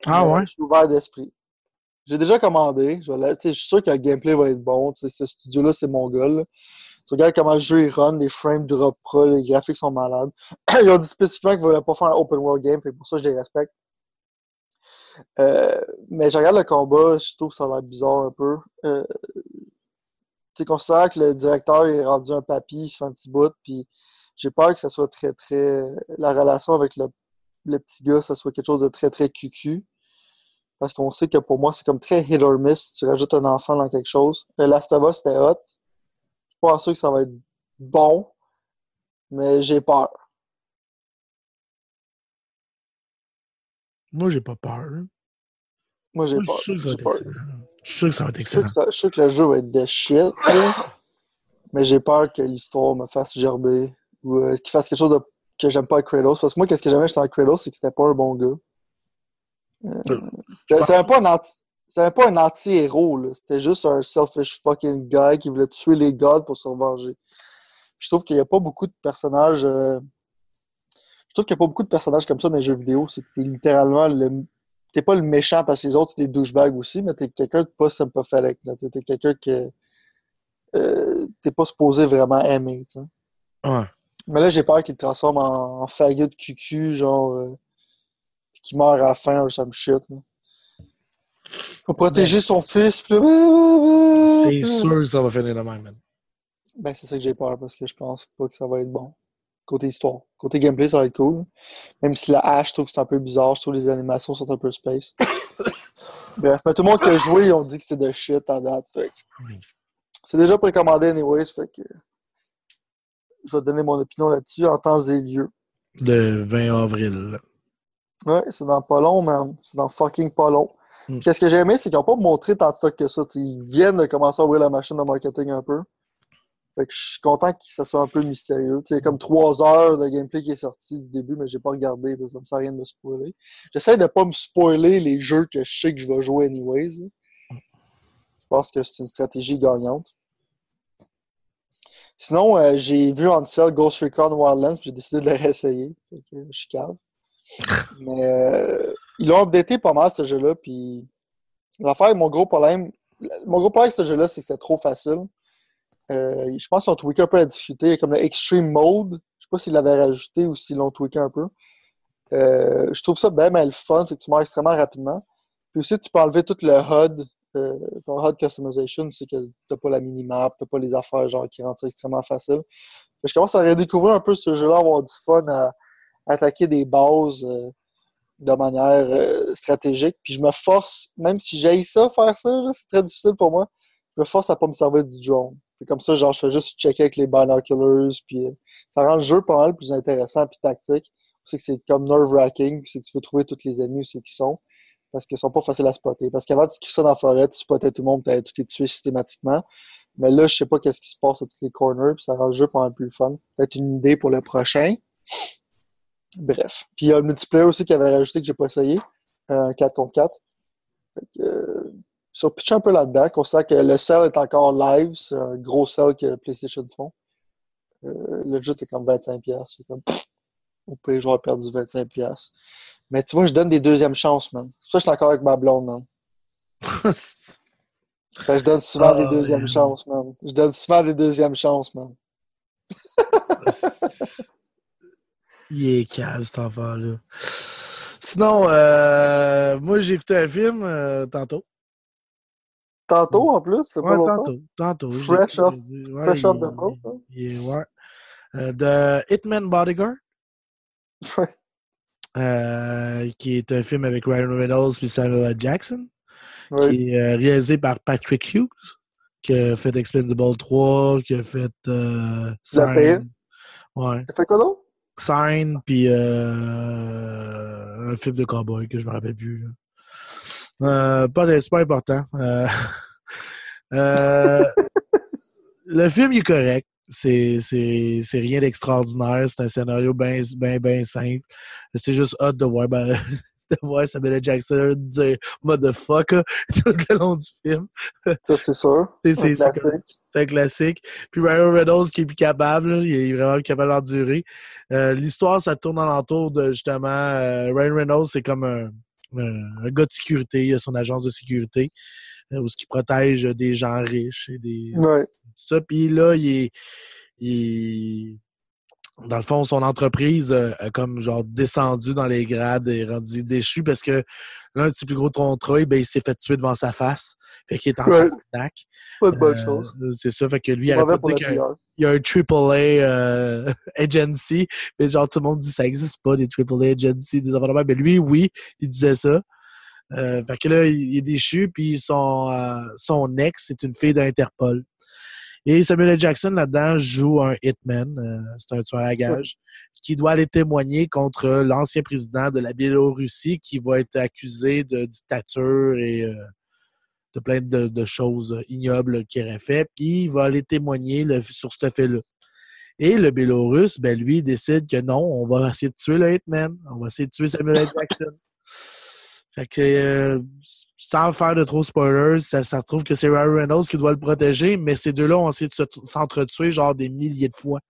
Ah ouais? Je suis ouvert d'esprit. J'ai déjà commandé. Je, je suis sûr que le gameplay va être bon. ce studio-là, c'est mon gars. Là. Tu regardes comment le jeu il run, les frames drop pas, les graphiques sont malades. [CLEARS THROAT] Ils ont dit spécifiquement qu'ils ne voulaient pas faire un open world game, et pour ça, je les respecte. Euh, mais je regarde le combat, je trouve que ça a l'air bizarre un peu. Euh, tu considères que le directeur est rendu un papy, il se fait un petit bout, puis j'ai peur que ça soit très, très. La relation avec le, le, petit gars, ça soit quelque chose de très, très cucu. Parce qu'on sait que pour moi, c'est comme très hit or miss. Tu rajoutes un enfant dans quelque chose. Euh, Last of Us, c'était hot. Pas sûr que ça va être bon, mais j'ai peur. Moi, j'ai pas peur. Moi, j'ai peur. Je suis sûr que ça va être excellent. Je suis sûr que le jeu va être de shit. mais j'ai peur que l'histoire me fasse gerber ou euh, qu'il fasse quelque chose que j'aime pas avec Kratos. Parce que moi, qu'est-ce que j'aimais avec Kratos, c'est que c'était pas un bon gars. Euh, euh c'était pas un anti c'était pas un anti-héros, C'était juste un selfish fucking guy qui voulait tuer les gods pour se revenger. Je trouve qu'il y a pas beaucoup de personnages. Euh, je trouve qu'il y a pas beaucoup de personnages comme ça dans les jeux vidéo. C'est que t'es littéralement le. T'es pas le méchant parce que les autres, c'est des douchebags aussi, mais t'es quelqu'un de pas sympathique. T'es quelqu'un que. Euh, t'es pas supposé vraiment aimer, t'sais. Ouais. Mais là, j'ai peur qu'il le transforme en, en de cucu, genre, euh, qu'il meurt à la fin, ou some shit. Là. Faut protéger ben, son fils, C'est sûr que ça va finir de même, man. Ben, c'est ça que j'ai peur, parce que je pense pas que ça va être bon. Côté histoire. Côté gameplay, ça va être cool. Même si la hache, je trouve que c'est un peu bizarre, je trouve que les animations sont un peu space. [COUGHS] Bref, mais tout le monde qui a joué, ils ont dit que c'est de shit à date, fait C'est déjà précommandé anyways, fait que je vais donner mon opinion là-dessus en temps et lieu. Le 20 avril. Ouais, c'est dans pas long, man. C'est dans fucking pas long. Hmm. Qu'est-ce que j'ai aimé, c'est qu'ils n'ont pas montré tant de ça que ça. ils viennent de commencer à ouvrir la machine de marketing un peu. Fait que je suis content que ça soit un peu mystérieux. Il y a comme trois heures de gameplay qui est sorti du début, mais j'ai pas regardé, parce que ça me sert à rien de me spoiler. J'essaie de pas me spoiler les jeux que je sais que je vais jouer anyways. Je pense que c'est une stratégie gagnante. Sinon, euh, j'ai vu en sale Ghost Recon Wildlands, puis j'ai décidé de le réessayer. Fait que je suis cave. [LAUGHS] Mais euh, ils l'ont updaté pas mal, ce jeu-là, puis l'affaire, mon gros problème, mon gros problème avec ce jeu-là, c'est que c'est trop facile. Euh, je pense qu'ils ont tweaké un peu la difficulté, comme le Extreme Mode. Je sais pas s'ils l'avaient rajouté ou s'ils l'ont tweaké un peu. je trouve ça bien, mais le fun, c'est que tu meurs extrêmement rapidement. Puis aussi, tu peux enlever tout le HUD euh, ton HUD customization, c'est que t'as pas la minimap, t'as pas les affaires genre qui rendent ça extrêmement facile. je commence à redécouvrir un peu ce jeu-là, avoir du fun à, attaquer des bases euh, de manière euh, stratégique. Puis je me force, même si j'aille ça, faire ça, c'est très difficile pour moi, je me force à pas me servir du drone. C'est comme ça, genre, je fais juste checker avec les binoculars, puis ça rend le jeu pas mal plus intéressant puis tactique. C'est que c'est comme nerve-wracking, c'est que tu veux trouver tous les ennemis c'est qu'ils sont parce qu'ils sont pas faciles à spotter. Parce qu'avant, tu ça dans la forêt, tu spottais tout le monde, tu tout les tué systématiquement. Mais là, je sais pas qu'est-ce qui se passe à tous les corners, puis ça rend le jeu pas peu plus fun. Peut-être une idée pour le prochain. Bref. Puis il y a le multiplayer aussi qui avait rajouté que j'ai pas essayé. Un 4 contre 4. Fait que, euh, sur pitch un peu là-dedans, considère que le sell est encore live, c'est un gros sell que PlayStation font. Euh, le jeu est comme 25$. C'est comme, pff, au pire, j'aurais perdu 25$. Mais tu vois, je donne des deuxièmes chances, man. C'est pour ça que je suis encore avec ma blonde, man. [LAUGHS] Fait que je donne souvent des Oh, deuxièmes man. chances, man. Je donne souvent des deuxièmes chances, man. [LAUGHS] Il est calme, cet enfant-là. Sinon, euh, moi, j'ai écouté un film euh, tantôt. Tantôt, en plus, c'est pas Ouais, longtemps. tantôt. Tantôt. Fresh off- ouais, fresh off the boat, hein? ouais. Euh, The Hitman Bodyguard, [LAUGHS] Ouais. euh, qui est un film avec Ryan Reynolds et Samuel. Jackson, Ouais. qui est euh, réalisé par Patrick Hughes, qui a fait Expendable 3, qui a fait euh. Sign. Ouais. T'as fait quoi d'autre? Sign, puis euh, un film de cowboy que je me rappelle plus. Euh, pas de- c'est pas important. Euh, [LAUGHS] le film il est correct. C'est, rien d'extraordinaire. C'est un scénario bien, bien, bien simple. C'est juste hot de voir, ben, [LAUGHS] de voir Samuel L. Jackson dire motherfucker [LAUGHS] tout le long du film. Ça, c'est sûr. [LAUGHS] C'est, classique. c'est un classique. Puis Ryan Reynolds qui est plus capable, là, il est vraiment capable d'endurer. Euh, L'histoire, ça tourne alentour de justement euh, Ryan Reynolds, c'est comme un, un, un gars de sécurité, il a son agence de sécurité, euh, où ce qui protège des gens riches et des Ouais. tout ça. Puis là, il est, il dans le fond, son entreprise euh, a comme genre descendu dans les grades et rendu déchu parce que l'un de ses plus gros contrats, ben, il s'est fait tuer devant sa face. Fait qu'il est en Ouais. tabarnak. Pas de bonne Euh, chose. C'est ça, fait que lui, il arrête pas qu'il y a- a un AAA euh, [LAUGHS] agency, mais genre tout le monde dit ça existe pas des AAA agency, des même. Mais lui, oui, il disait ça. Euh, fait que là, il il est déchu, puis son, euh, son ex, c'est une fille d'Interpol. Et Samuel L. Jackson, là-dedans, joue un hitman, euh, c'est un tueur à gages, qui doit aller témoigner contre l'ancien président de la Biélorussie qui va être accusé de dictature et euh, de plein de, de choses ignobles qu'il aurait fait. Puis il va aller témoigner le- sur ce fait-là. Et le Bélorusse, ben lui, décide que non, on va essayer de tuer le hitman. On va essayer de tuer Samuel L. Jackson. [LAUGHS] Fait que, euh, sans faire de trop spoilers, ça, ça retrouve que c'est Ryan Reynolds qui doit le protéger, mais ces deux-là ont essayé de se- s'entretuer genre des milliers de fois.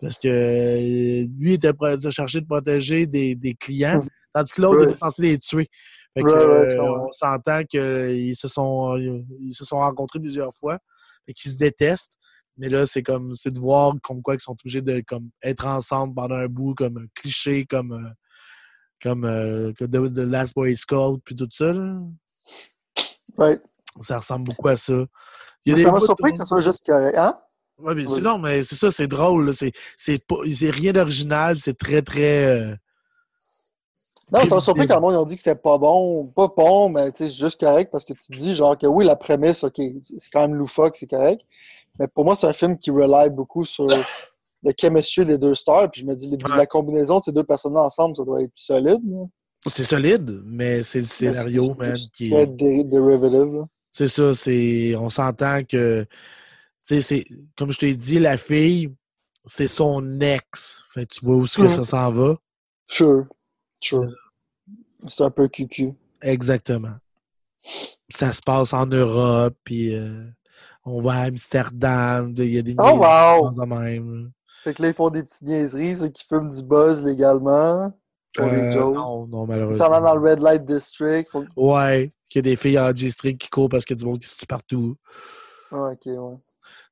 Parce que euh, lui était cherché de protéger des, des clients, [LAUGHS] tandis que l'autre Ouais. était censé les tuer. Fait que, euh, on s'entend qu'ils se sont ils se sont rencontrés plusieurs fois et qu'ils se détestent. Mais là, c'est comme c'est de voir comme quoi ils sont obligés de comme être ensemble pendant un bout, comme un cliché, comme euh, comme euh, The, The Last Boy Scout, puis tout ça. là. Ouais. Ça ressemble beaucoup à ça. Il y a ça m'a surpris que ça soit juste correct. Hein? Ouais, mais Oui. sinon, mais c'est ça, c'est drôle. C'est, rien d'original, c'est très, très. euh, Non, ça m'a surpris quand le monde ont dit que c'était pas bon. Pas bon, mais c'est juste correct parce que tu te dis genre que oui, la prémisse, ok, c'est quand même loufoque, c'est correct. Mais pour moi, c'est un film qui rely beaucoup sur le chemistry des deux stars. Puis je me dis, les- Ouais. la combinaison de ces deux personnes ensemble, ça doit être solide. c'est solide, mais c'est le scénario, man, qui. Très dé- derivative. C'est ça, c'est. On s'entend que. Tu sais, c'est. Comme je t'ai dit, la fille, c'est son ex. Fait que tu vois où est-ce que Mhm. ça s'en va. Sure. Sure. C'est un peu cucu. Exactement. Ça se passe en Europe, puis euh, on va à Amsterdam, il y a des Oh, wow! la même. Fait que là, ils font des petites niaiseries, ceux qui fument du buzz légalement. Pour des Euh, jokes. non, non, malheureusement. vont dans le Red Light District. Faut... Ouais, qu'il y a des filles en G-string qui courent parce qu'il y a du monde qui se tue partout. Ah, ok, ouais.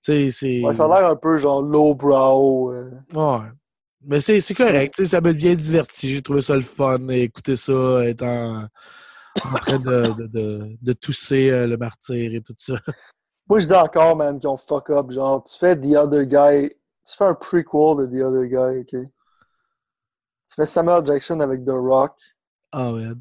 Tu sais, c'est. Ouais, ça a l'air un peu genre lowbrow. Euh... Ouais. Mais c'est c'est correct, ça m'a bien diverti. J'ai trouvé ça le fun, écouter ça, être en, en train de, de, de, de tousser euh, le martyr et tout ça. Moi, je dis encore, man, qu'ils ont fuck up. Genre, tu fais The Other Guy. Tu fais un prequel de The Other Guy, ok? Tu fais Samuel Jackson avec The Rock. Ah, man.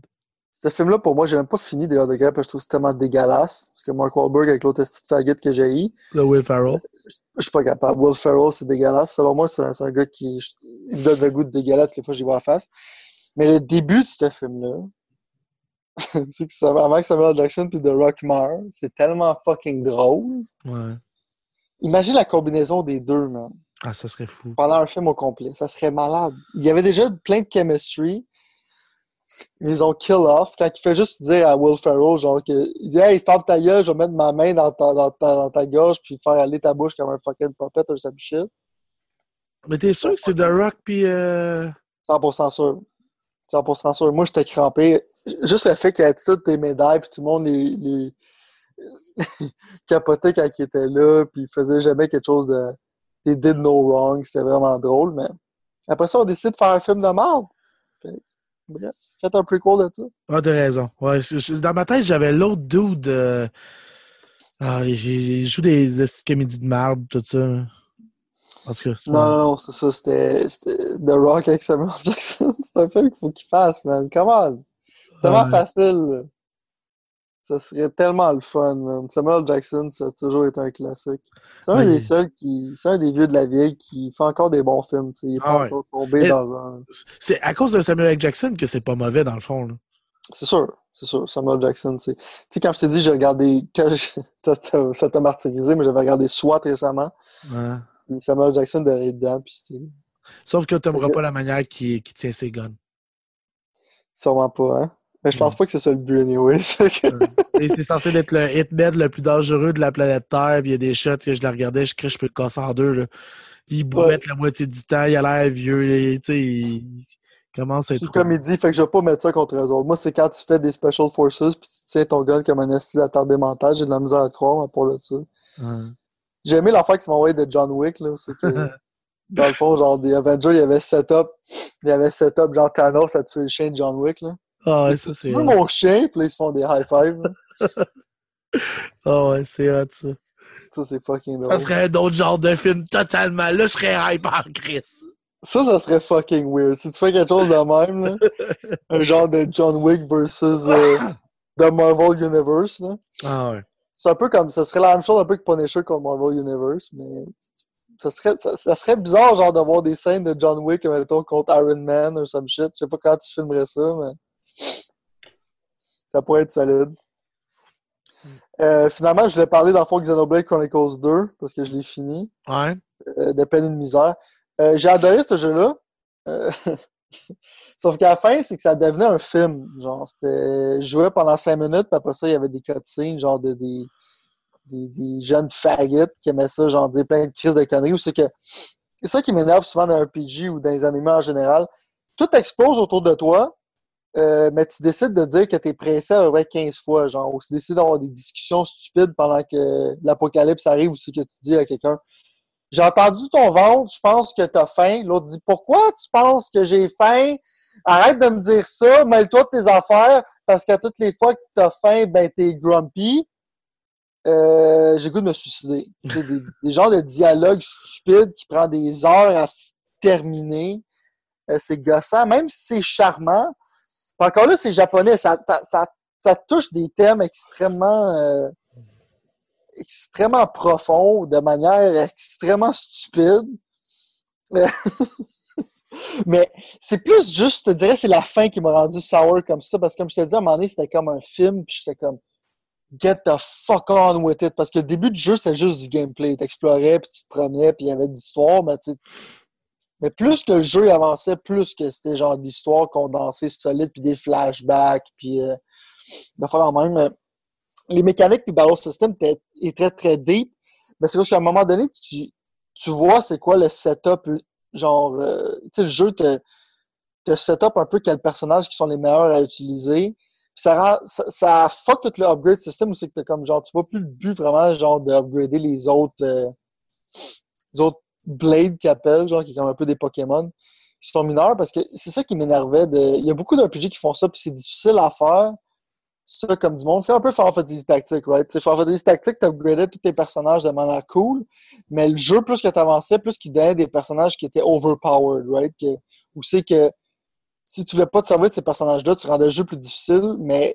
Ce film-là, pour moi, j'ai même pas fini The Other Guy parce que je trouve que c'est tellement dégueulasse. Parce que Mark Wahlberg avec l'autre petite faggot que j'ai eu, Le Will Ferrell. je je suis pas capable. Will Ferrell, c'est dégueulasse. Selon moi, c'est un, gars qui il me donne le goût de dégueulasse les fois que j'y vois en face. Mais le début de ce film-là, [LAUGHS] c'est que ça va avec Samuel Jackson puis The Rock meurt. C'est tellement fucking drôle. Ouais. Imagine la combinaison des deux, man. Ah, ça serait fou. pendant un film au complet. Ça serait malade. Il y avait déjà plein de chemistry. Ils ont kill off. Quand il fait juste dire à Will Ferrell, genre, que, il dit, hey, ferme ta gueule, je vais mettre ma main dans ta, dans ta, dans ta gorge puis faire aller ta bouche comme un fucking puppet or some shit. Mais t'es sûr que c'est The Rock puis. Euh... 100% sûr. 100% sûr. Moi, j'étais crampé. Juste le fait qu'il y ait toutes tes médailles, puis tout le monde les, les... [LAUGHS] capotait quand il était là, puis il faisait jamais quelque chose de. He did no wrong. C'était vraiment drôle, mais après ça, on décide de faire un film de merde. Bref, faites un prequel de ça. Ah, t'as raison. Ouais, dans ma tête, j'avais l'autre dude. Euh... Ah, il joue des, des comédies de merde, tout ça. En tout cas, non, non, c'est ça. C'était The Rock avec Samuel Jackson. [LAUGHS] c'est un film qu'il faut qu'il fasse, man. Come on. C'est tellement facile. Ça serait tellement le fun, man. Samuel Jackson, ça a toujours été un classique. C'est un des seuls qui. C'est un des vieux de la vieille qui fait encore des bons films. T'sais. Il est pas ah encore tombé dans un. C'est à cause de Samuel Jackson que c'est pas mauvais, dans le fond. C'est sûr. C'est sûr. Samuel Jackson, c'est. Tu sais, quand je t'ai dit, j'ai regardé. [LAUGHS] ça t'a martyrisé, mais j'avais regardé SWAT récemment. Ouais. Samuel Jackson dedans, puis c'était. Sauf que tu n'aimeras pas la manière qui, qui tient ses guns. Sûrement pas, hein? Mais je pense pas que c'est ça le but, anyway. [LAUGHS] c'est censé être le hitman le plus dangereux de la planète Terre. Puis il y a des shots que je la regardais, je crie, je peux le casser en deux. Là. Il bourrette la moitié du temps, il a l'air vieux. Tu sais, il commence à être. C'est comme il dit, fait que je vais pas mettre ça contre eux autres. Moi, c'est quand tu fais des Special Forces puis tu tiens ton gun comme un esti d'attardé mental, j'ai de la misère à te croire pour le dessus. J'ai aimé l'affaire que tu m'as envoyé de John Wick, là. C'est que. [LAUGHS] dans le fond, genre, des Avengers, il y avait setup. Il y avait setup, genre Thanos a tué le chien de John Wick, là. Ah ouais, ça c'est. Mon chien, puis là, ils se font des high five. [LAUGHS] Ah ouais, c'est hot ça. Ça, c'est fucking drôle. Ça serait un autre genre de film totalement. Là, je serais hyper Chris. Ça, ça serait fucking weird. Si tu fais quelque chose de même, là, [LAUGHS] un genre de John Wick versus euh, [LAUGHS] The Marvel Universe, là. Ah ouais. C'est un peu comme. Ça serait la même chose un peu que Punisher contre Marvel Universe, mais ça serait, ça, serait bizarre, genre, d'avoir des scènes de John Wick, mettons, contre Iron Man ou some shit. Je sais pas quand tu filmerais ça, mais. Ça pourrait être solide. Euh, finalement, je voulais parler dans Xenoblade Chronicles 2 parce que je l'ai fini. Ouais. Euh, de peine et de misère. Euh, j'ai adoré ce jeu-là. [LAUGHS] Sauf qu'à la fin, c'est que ça devenait un film. Genre, c'était. Je jouais pendant 5 minutes, puis après ça, il y avait des cutscenes, genre de, des, des, des jeunes faggots qui aimaient ça, genre dire plein de crises de conneries. Ou c'est que. C'est ça qui m'énerve souvent dans un RPG ou dans les animés en général. Tout explose autour de toi, euh, mais tu décides de dire que tu es pressé à peu 15 fois, genre, ou tu décides d'avoir des discussions stupides pendant que l'apocalypse arrive, ou c'est que tu dis à quelqu'un J'ai entendu ton ventre, je pense que tu as faim. L'autre dit Pourquoi tu penses que j'ai faim? Arrête de me dire ça, mêle-toi de tes affaires, parce qu'à toutes les fois que tu as faim, ben t'es grumpy. Euh, j'ai goût de me suicider. des, [LAUGHS] des genres de dialogue stupides qui prend des heures à terminer. Euh, c'est gossant, même si c'est charmant encore là, c'est japonais. Ça, ça, touche des thèmes extrêmement, euh, extrêmement profonds, de manière extrêmement stupide. [LAUGHS] Mais c'est plus juste, je te dirais, c'est la fin qui m'a rendu sour comme ça. Parce que comme je te dis, à un moment donné, c'était comme un film, puis j'étais comme Get the fuck on with it. Parce que le début du jeu, c'était juste du gameplay. Tu explorais, puis tu te promenais, puis il y avait de l'histoire, mais tu mais plus que le jeu avançait, plus que c'était genre d'histoire condensée solide, puis des flashbacks, puis euh, de faire même. Euh, les mécaniques puis Battle System étaient très, très deep, mais c'est juste qu'à un moment donné, tu, tu vois c'est quoi le setup, genre, euh, tu sais, le jeu te, te setup un peu quels personnages qui sont les meilleurs à utiliser. ça, rend, ça, ça fuck tout le upgrade system c'est que t'es comme genre, tu vois plus le but vraiment genre d'upgrader les autres, euh, les autres Blade qui appelle, genre, qui est comme un peu des Pokémon, qui sont mineurs, parce que c'est ça qui m'énervait. Il y a beaucoup d'RPG qui font ça, puis c'est difficile à faire. Ça, comme du monde. C'est un peu Final Fantasy Tactics, right? C'est Final Fantasy Tactics, t'upgradais tous tes personnages de manière cool, mais le jeu, plus que t'avançais, plus qu'il donnait des personnages qui étaient overpowered, right? Que... Ou c'est que si tu voulais pas te servir de ces personnages-là, tu rendais le jeu plus difficile, mais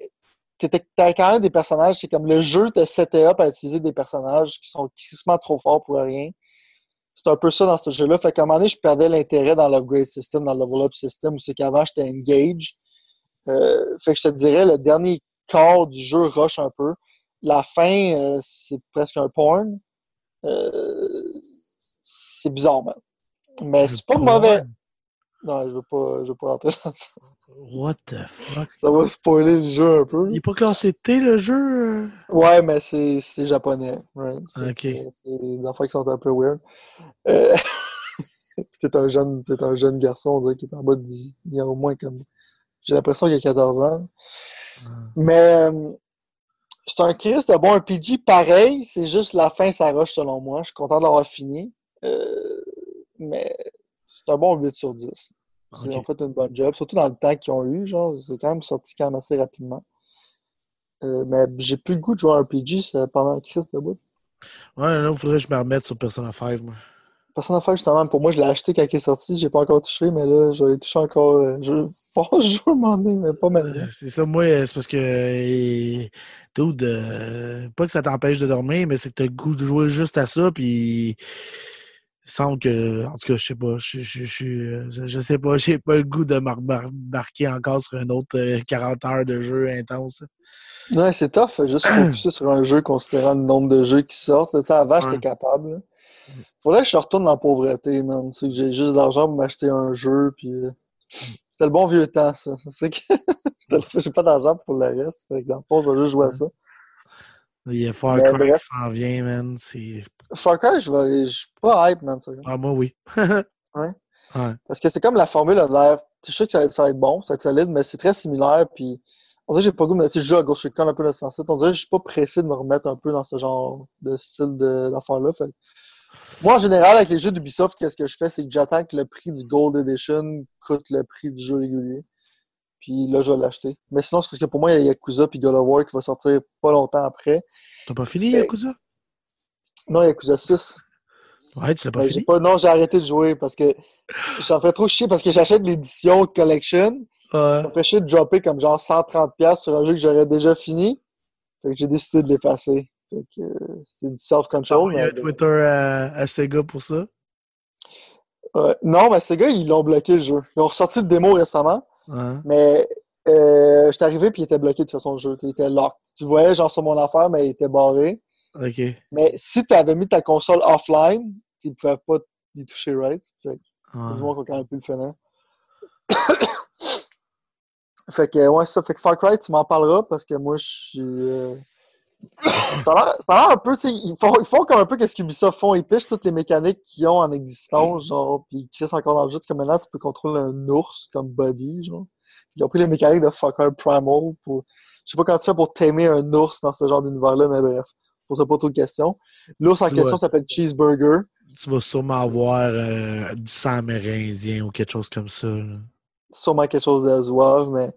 t'avais quand même des personnages, c'est comme le jeu te setait up à utiliser des personnages qui sont crissement trop forts pour rien c'est un peu ça dans ce jeu-là. Fait qu'à un moment donné, je perdais l'intérêt dans l'upgrade system, dans le level up system, c'est qu'avant, j'étais engage. Euh, fait que je te dirais, le dernier quart du jeu rush un peu. La fin, euh, c'est presque un porn. Euh, c'est bizarre, même. Mais c'est pas mauvais. Non, je veux pas, je veux pas rentrer là What the fuck? Ça va spoiler le jeu un peu. Il est pas classé T, le jeu? Ouais, mais c'est, c'est japonais. Right? Ok. C'est, des enfants qui sont un peu weird. Euh... [LAUGHS] t'es un jeune, t'es un jeune garçon, on dirait, qui est en bas de, il y a au moins comme J'ai l'impression qu'il a 14 ans. Ah. Mais euh, c'est un Chris de bon RPG pareil, c'est juste la fin, ça rush selon moi. Je suis content d'avoir fini. Euh, mais c'est un bon 8 sur 10. Ils ont fait une bonne job, surtout dans le temps qu'ils ont eu. Genre, c'est quand même sorti quand même assez rapidement. Euh, mais j'ai plus le goût de jouer à un RPG ça, pendant un Chris de bout. Ouais, là, il faudrait que je me remette sur Persona 5, moi. Persona 5, justement, pour moi, je l'ai acheté quand il est sorti. J'ai pas encore touché, mais là, je vais toucher encore. euh, Je vais [LAUGHS] jouer donné, mais pas maintenant. C'est ça, moi, c'est parce que. euh, dude, euh, pas que ça t'empêche de dormir, mais c'est que t'as le goût de jouer juste à ça, puis. Il semble que. En tout cas, je sais pas. Je, je, je, je, je sais pas. [LAUGHS] J'ai pas le goût de m'embarquer encore sur un autre euh, 40 heures de jeu intense. Ouais, c'est tough, juste [CLEARS THROAT] focuser sur un jeu considérant le nombre de jeux qui sortent. Tu sais, avant, j'étais Ouais. capable. là. Faudrait que je retourne dans la pauvreté, man. Tu sais, que j'ai juste d'argent pour m'acheter un jeu, puis euh, c'était le bon vieux temps, ça. [LAUGHS] C'est que [LAUGHS] j'ai pas d'argent pour le reste, fait que dans le fond, je vais juste jouer à ça. Il y a Far Cry qui s'en vient, man. C'est. Far Cry, je vais, je suis pas hype, man, ça. Ah, moi, oui. [LAUGHS] Ouais. Ouais. Parce que c'est comme la formule a l'air. Je sais que ça, va être- ça va être bon, ça va être solide, mais c'est très similaire. Puis on dirait que j'ai pas le goût de je joue à Ghost Recon un peu ce sens-là. On dirait que je suis pas pressé de me remettre un peu dans ce genre de style de- d'affaires-là. Moi, en général, avec les jeux d'Ubisoft, qu'est-ce que je fais? C'est que j'attends que le prix du Gold Edition coûte le prix du jeu régulier. Puis là, je vais l'acheter. Mais sinon, c'est parce que pour moi, il y a Yakuza puis God of War qui va sortir pas longtemps après. T'as pas fini, Yakuza? Non, Yakuza 6. Ouais, tu l'as pas Ben, j'ai fini? pas, non, j'ai arrêté de jouer parce que j'en fais trop chier parce que j'achète l'édition de collection. Ouais. Ça me fait chier de dropper comme genre 130$ sur un jeu que j'aurais déjà fini. Fait que j'ai décidé de l'effacer. Fait que euh, c'est du self-control. Il y a Twitter à, à Sega pour ça? Ouais. non, mais gars, ils l'ont bloqué le jeu. Ils ont ressorti le démo récemment, Ouais. mais euh, j'étais arrivé puis il était bloqué de toute façon le jeu. Il était locked. Tu voyais genre sur mon affaire, mais il était barré. Ok. Mais si tu avais mis ta console offline, tu ne pouvais pas y toucher, right? Fait que Ouais. du monde qui a quand même pu le finir. [COUGHS] fait que, ouais, ça. Fait que Far Cry, tu m'en parleras parce que moi, je suis. euh, [COUGHS] ça a l'air un peu, tu sais, ils font, ils font comme un peu qu'est-ce qu'Ubisoft font. Ils pichent toutes les mécaniques qu'ils ont en existence, genre, puis ils crissent encore dans le jeu. Comme maintenant, tu peux contrôler un ours comme body, genre. Ils ont pris les mécaniques de Far Cry Primal pour. Je sais pas comment tu fais pour t'aimer un ours dans ce genre d'univers-là, mais bref. Pour ça, pas trop de questions. L'ours en question s'appelle Cheeseburger. Tu vas sûrement avoir euh, du sang amérindien ou quelque chose comme ça. là. sûrement quelque chose de zouave, mais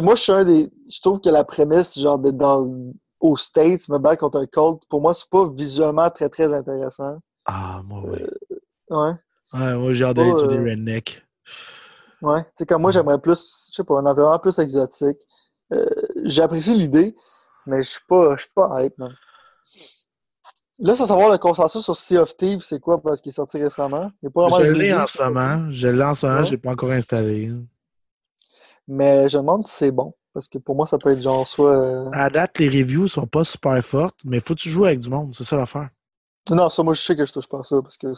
moi, je suis un des. Je trouve que la prémisse, genre, d'être dans aux States, me battre contre un Colt, pour moi, c'est pas visuellement très, très intéressant. Ah, moi, oui. Ouais. Ouais, moi, j'ai hâte d'aller sur euh, rednecks. Ouais. Tu sais, comme moi, j'aimerais plus, je sais pas, un environnement plus exotique. Euh, J'apprécie l'idée, mais je suis pas, je suis pas hype, man. Là, sans savoir le consensus sur Sea of Thieves, c'est quoi, parce qu'il est sorti récemment? Il y a pas vraiment Je l'ai en ce moment. Je l'ai en ce moment, Ouais. je l'ai pas encore installé. Mais je me demande si c'est bon. Parce que pour moi, ça peut être genre soit. euh, À date, les reviews sont pas super fortes, mais faut que tu joues avec du monde, c'est ça l'affaire. Non, ça, moi, je sais que je touche pas à ça parce que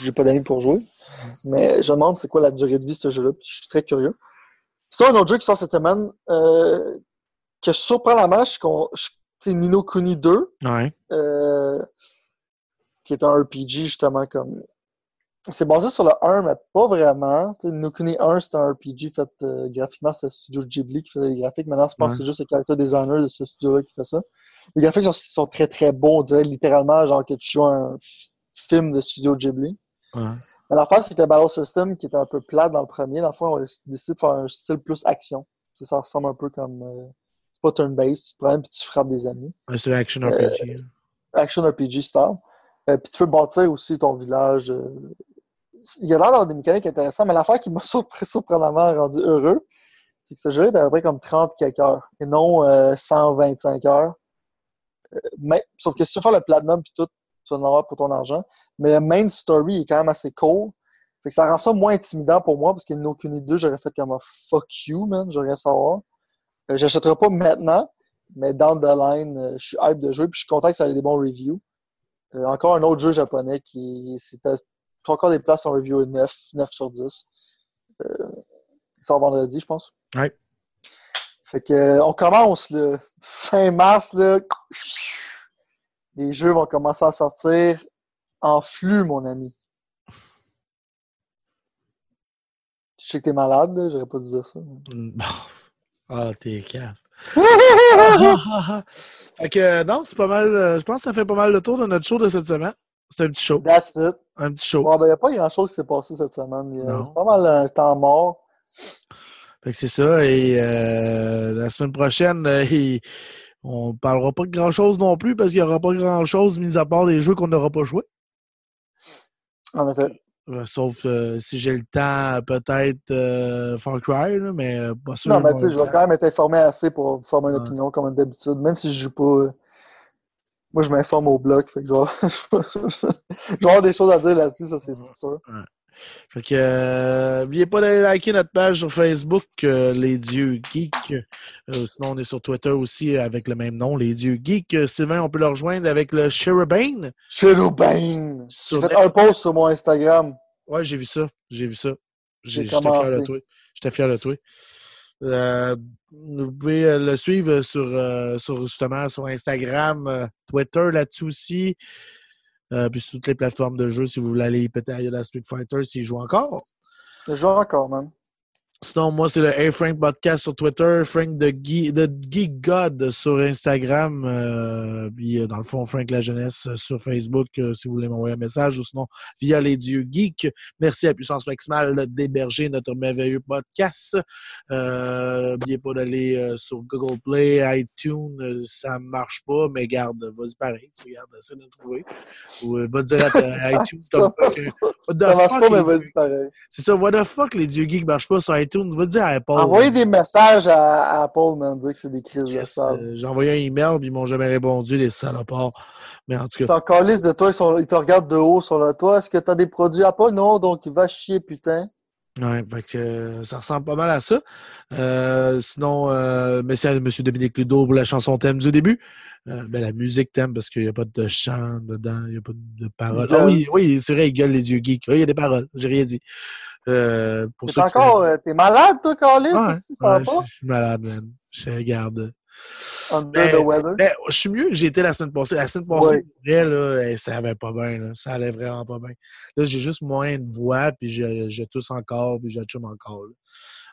j'ai pas d'amis pour jouer. Mais je me demande c'est quoi la durée de vie de ce jeu-là. puis Je suis très curieux. C'est un autre jeu qui sort cette semaine euh, que surprenamment, je, c'est Nino Kuni 2, Ouais. euh, qui est un RPG justement comme. C'est basé sur le 1, mais pas vraiment. Tu sais, Nino Kuni 1, c'est un RPG fait euh, graphiquement, c'est le studio Ghibli qui faisait les graphiques. Maintenant, je pense Ouais. que c'est juste le character designer de ce studio-là qui fait ça. Les graphiques sont, sont très très bons, on dirait littéralement genre que tu joues un film de studio Ghibli. ouais. Mais l'affaire, c'est que le Battle System, qui était un peu plat dans le premier, dans le fond, on a décidé de faire un style plus action. Ça ressemble un peu comme euh, pas turn-based, tu prends puis tu frappes des ennemis. Ouais, C'est action Euh, RPG. Action RPG style. Euh, puis tu peux bâtir aussi ton village. euh. Il y a l'air d'avoir des mécaniques intéressantes, mais l'affaire qui m'a [LAUGHS] surpris, surprenamment rendu heureux, c'est que ce jeu est à peu près comme 30 quelques heures, et non euh, 125 heures. Euh, mais, sauf que si tu veux faire le platinum puis tout, tu vas en avoir pour ton argent. Mais le main story est quand même assez cool. Fait que ça rend ça moins intimidant pour moi, parce qu'il n'y a aucune idée, j'aurais fait comme un fuck you, man, j'aurais rien savoir. Euh, J'achèterai pas maintenant, mais down the line, euh, je suis hype de jouer, puis je suis content que ça ait des bons reviews. Euh, encore un autre jeu japonais qui c'était encore des places en review 9, 9 sur 10. Euh, il sort vendredi, je pense. Ouais. Fait que on commence le fin mars là. Les jeux vont commencer à sortir en flux, mon ami. Je sais que t'es malade, j'aurais pas dû dire ça. Bon. Ah, t'es calme. [LAUGHS] fait que non, c'est pas mal. euh, Je pense que ça fait pas mal le tour de notre show de cette semaine. C'est un petit show. That's it. Un petit show. Bon, ben, y a pas grand chose qui s'est passé cette semaine. Non. C'est pas mal un temps mort. Fait que c'est ça. Et euh, la semaine prochaine, euh, [LAUGHS] il- on parlera pas de grand chose non plus parce qu'il y aura pas grand chose mis à part des jeux qu'on n'aura pas joués. En effet. Euh, sauf euh, si j'ai le temps, peut-être euh, Far Cry, là, mais euh, pas sûr. Non, mais tu sais, je vais quand même être informé assez pour former une opinion comme d'habitude, même si je joue pas. Moi, je m'informe au blog, fait que [LAUGHS] je vais... je vais avoir des choses à dire là-dessus, ça c'est sûr. Fait que euh, n'oubliez pas d'aller liker notre page sur Facebook, euh, Les Dieux Geeks. Euh, sinon, on est sur Twitter aussi avec le même nom, Les Dieux Geeks. Sylvain, on peut le rejoindre avec le Cherubin. Shadowbane! Sur J'ai fait un post sur mon Instagram. Ouais, j'ai vu ça. J'ai vu ça. J'étais fier de toi. J'étais fier de toi. Euh, vous pouvez le suivre sur, euh, sur justement sur Instagram, euh, Twitter là-dessus aussi. Euh, puis sur toutes les plateformes de jeu, si vous voulez aller péter à la Street Fighter s'il joue encore. Je joue encore, man. Sinon, moi, c'est le Hey Frank Podcast sur Twitter, Frank de, Geek, de Geek God sur Instagram, euh, puis euh, dans le fond, Frank La Jeunesse sur Facebook, euh, si vous voulez m'envoyer un message, ou sinon, via les dieux geeks. Merci à Puissance Maximale d'héberger notre merveilleux podcast. Euh, N'oubliez pas d'aller sur Google Play, iTunes, ça marche pas, mais garde, vas-y pareil, tu regardes, essaie de le trouver. Ou va dire à, [LAUGHS] iTunes comme Ça marche pas, mais vas-y pareil. c'est ça, what the fuck, les dieux geeks marchent pas sur iTunes, va dire à Apple. Envoyez des messages à, à Apple, man, dire que c'est des crises de sable. euh, J'ai envoyé un email, puis ils m'ont jamais répondu, les salopards. Mais en tout Ils cas, calissent de toi, ils, sont- ils te regardent de haut sur le toit. Est-ce que t'as des produits Apple? Non, donc va chier, putain. ouais, fait que, euh, ça ressemble pas mal à ça. Euh, sinon, euh, merci à M. Dominique Ludo pour la chanson thème du début. Ben, la musique thème, parce qu'il n'y a pas de chant dedans, il n'y a pas de paroles. Ah oui, oui, c'est vrai, il gueule les dieux geeks. Oui, il y a des paroles, j'ai rien dit. Euh, pour T'es ceux qui encore, euh, t'es malade, toi, Carlis? Ouais, ouais, je suis malade, man. Je regarde. Under Ben, the weather. Ben, je suis mieux que j'ai été la semaine passée. La semaine passée, pour vrai, là, eh, ça allait pas bien. Là. Ça allait vraiment pas bien. Là, j'ai juste moins de voix, puis je, je tousse encore, puis je chume encore. là.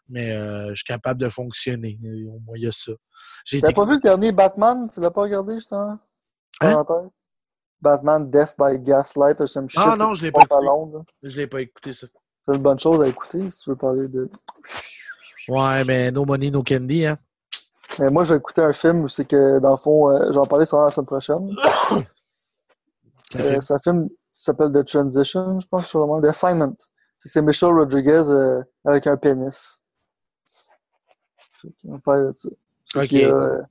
Mais euh, je suis capable de fonctionner. Au moins, il y a ça. J'ai T'as été... pas vu le dernier Batman? Tu l'as pas regardé, justement? Hein? Batman Death by Gaslight or some shit. Ah non, je l'ai pas écouté. Je l'ai pas écouté, ça. C'est une bonne chose à écouter si tu veux parler de. Ouais, mais no money, no candy, hein. Mais moi, je vais écouter un film où c'est que, dans le fond, euh, j'en parlais sur la semaine prochaine. [COUGHS] Euh, c'est un film qui s'appelle The Transition, je pense, sur le. The Assignment. C'est Michelle Rodriguez euh, avec un pénis. Qu'on parle de ça. Euh,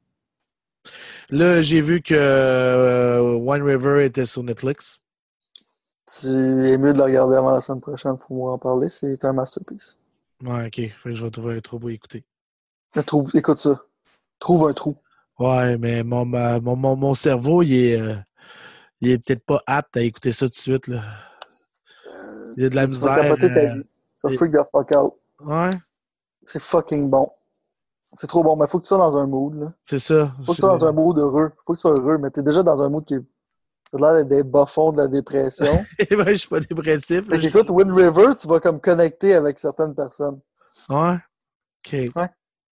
Là, j'ai vu que One River était sur Netflix. Tu es mieux de le regarder avant la semaine prochaine pour en parler. C'est un masterpiece. Ouais, ok. Fait que je vais trouver un trou pour écouter. Trouve, écoute ça. Trouve un trou. Ouais, mais mon, ma- mon, mon, mon cerveau, il est, euh, il est peut-être pas apte à écouter ça tout de suite. Là. Euh, Il y a de la tu misère, euh, et- freak the fuck out. Ouais, C'est fucking bon. C'est trop bon, mais faut que tu sois dans un mood, là. c'est ça. Faut que tu sois dans un mood heureux. Faut que tu sois heureux, mais t'es déjà dans un mood qui est. T'as l'air d'être des bas-fonds de la dépression. [LAUGHS] ouais, je suis pas dépressif. fait je- Wind River, tu vas comme connecter avec certaines personnes. Ouais. OK.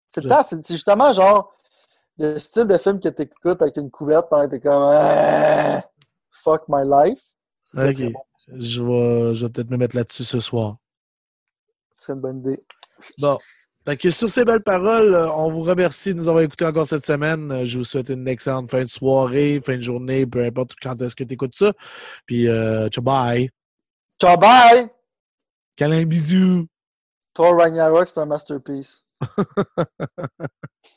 C'est Je- le temps, c'est justement genre le style de film que t'écoutes avec une couverte pendant que t'es comme Ah, fuck my life. OK. bon. Je vais, je vais peut-être me mettre là-dessus ce soir. C'est une bonne idée. Bon. Fait que sur ces belles paroles, euh, on vous remercie de nous avoir écoutés encore cette semaine. Euh, Je vous souhaite une excellente fin de soirée, fin de journée, peu importe quand est-ce que tu écoutes ça. Puis, euh, ciao, bye. Ciao, bye! Câlin, bisous. Thor Ragnarok, c'est un masterpiece. [LAUGHS]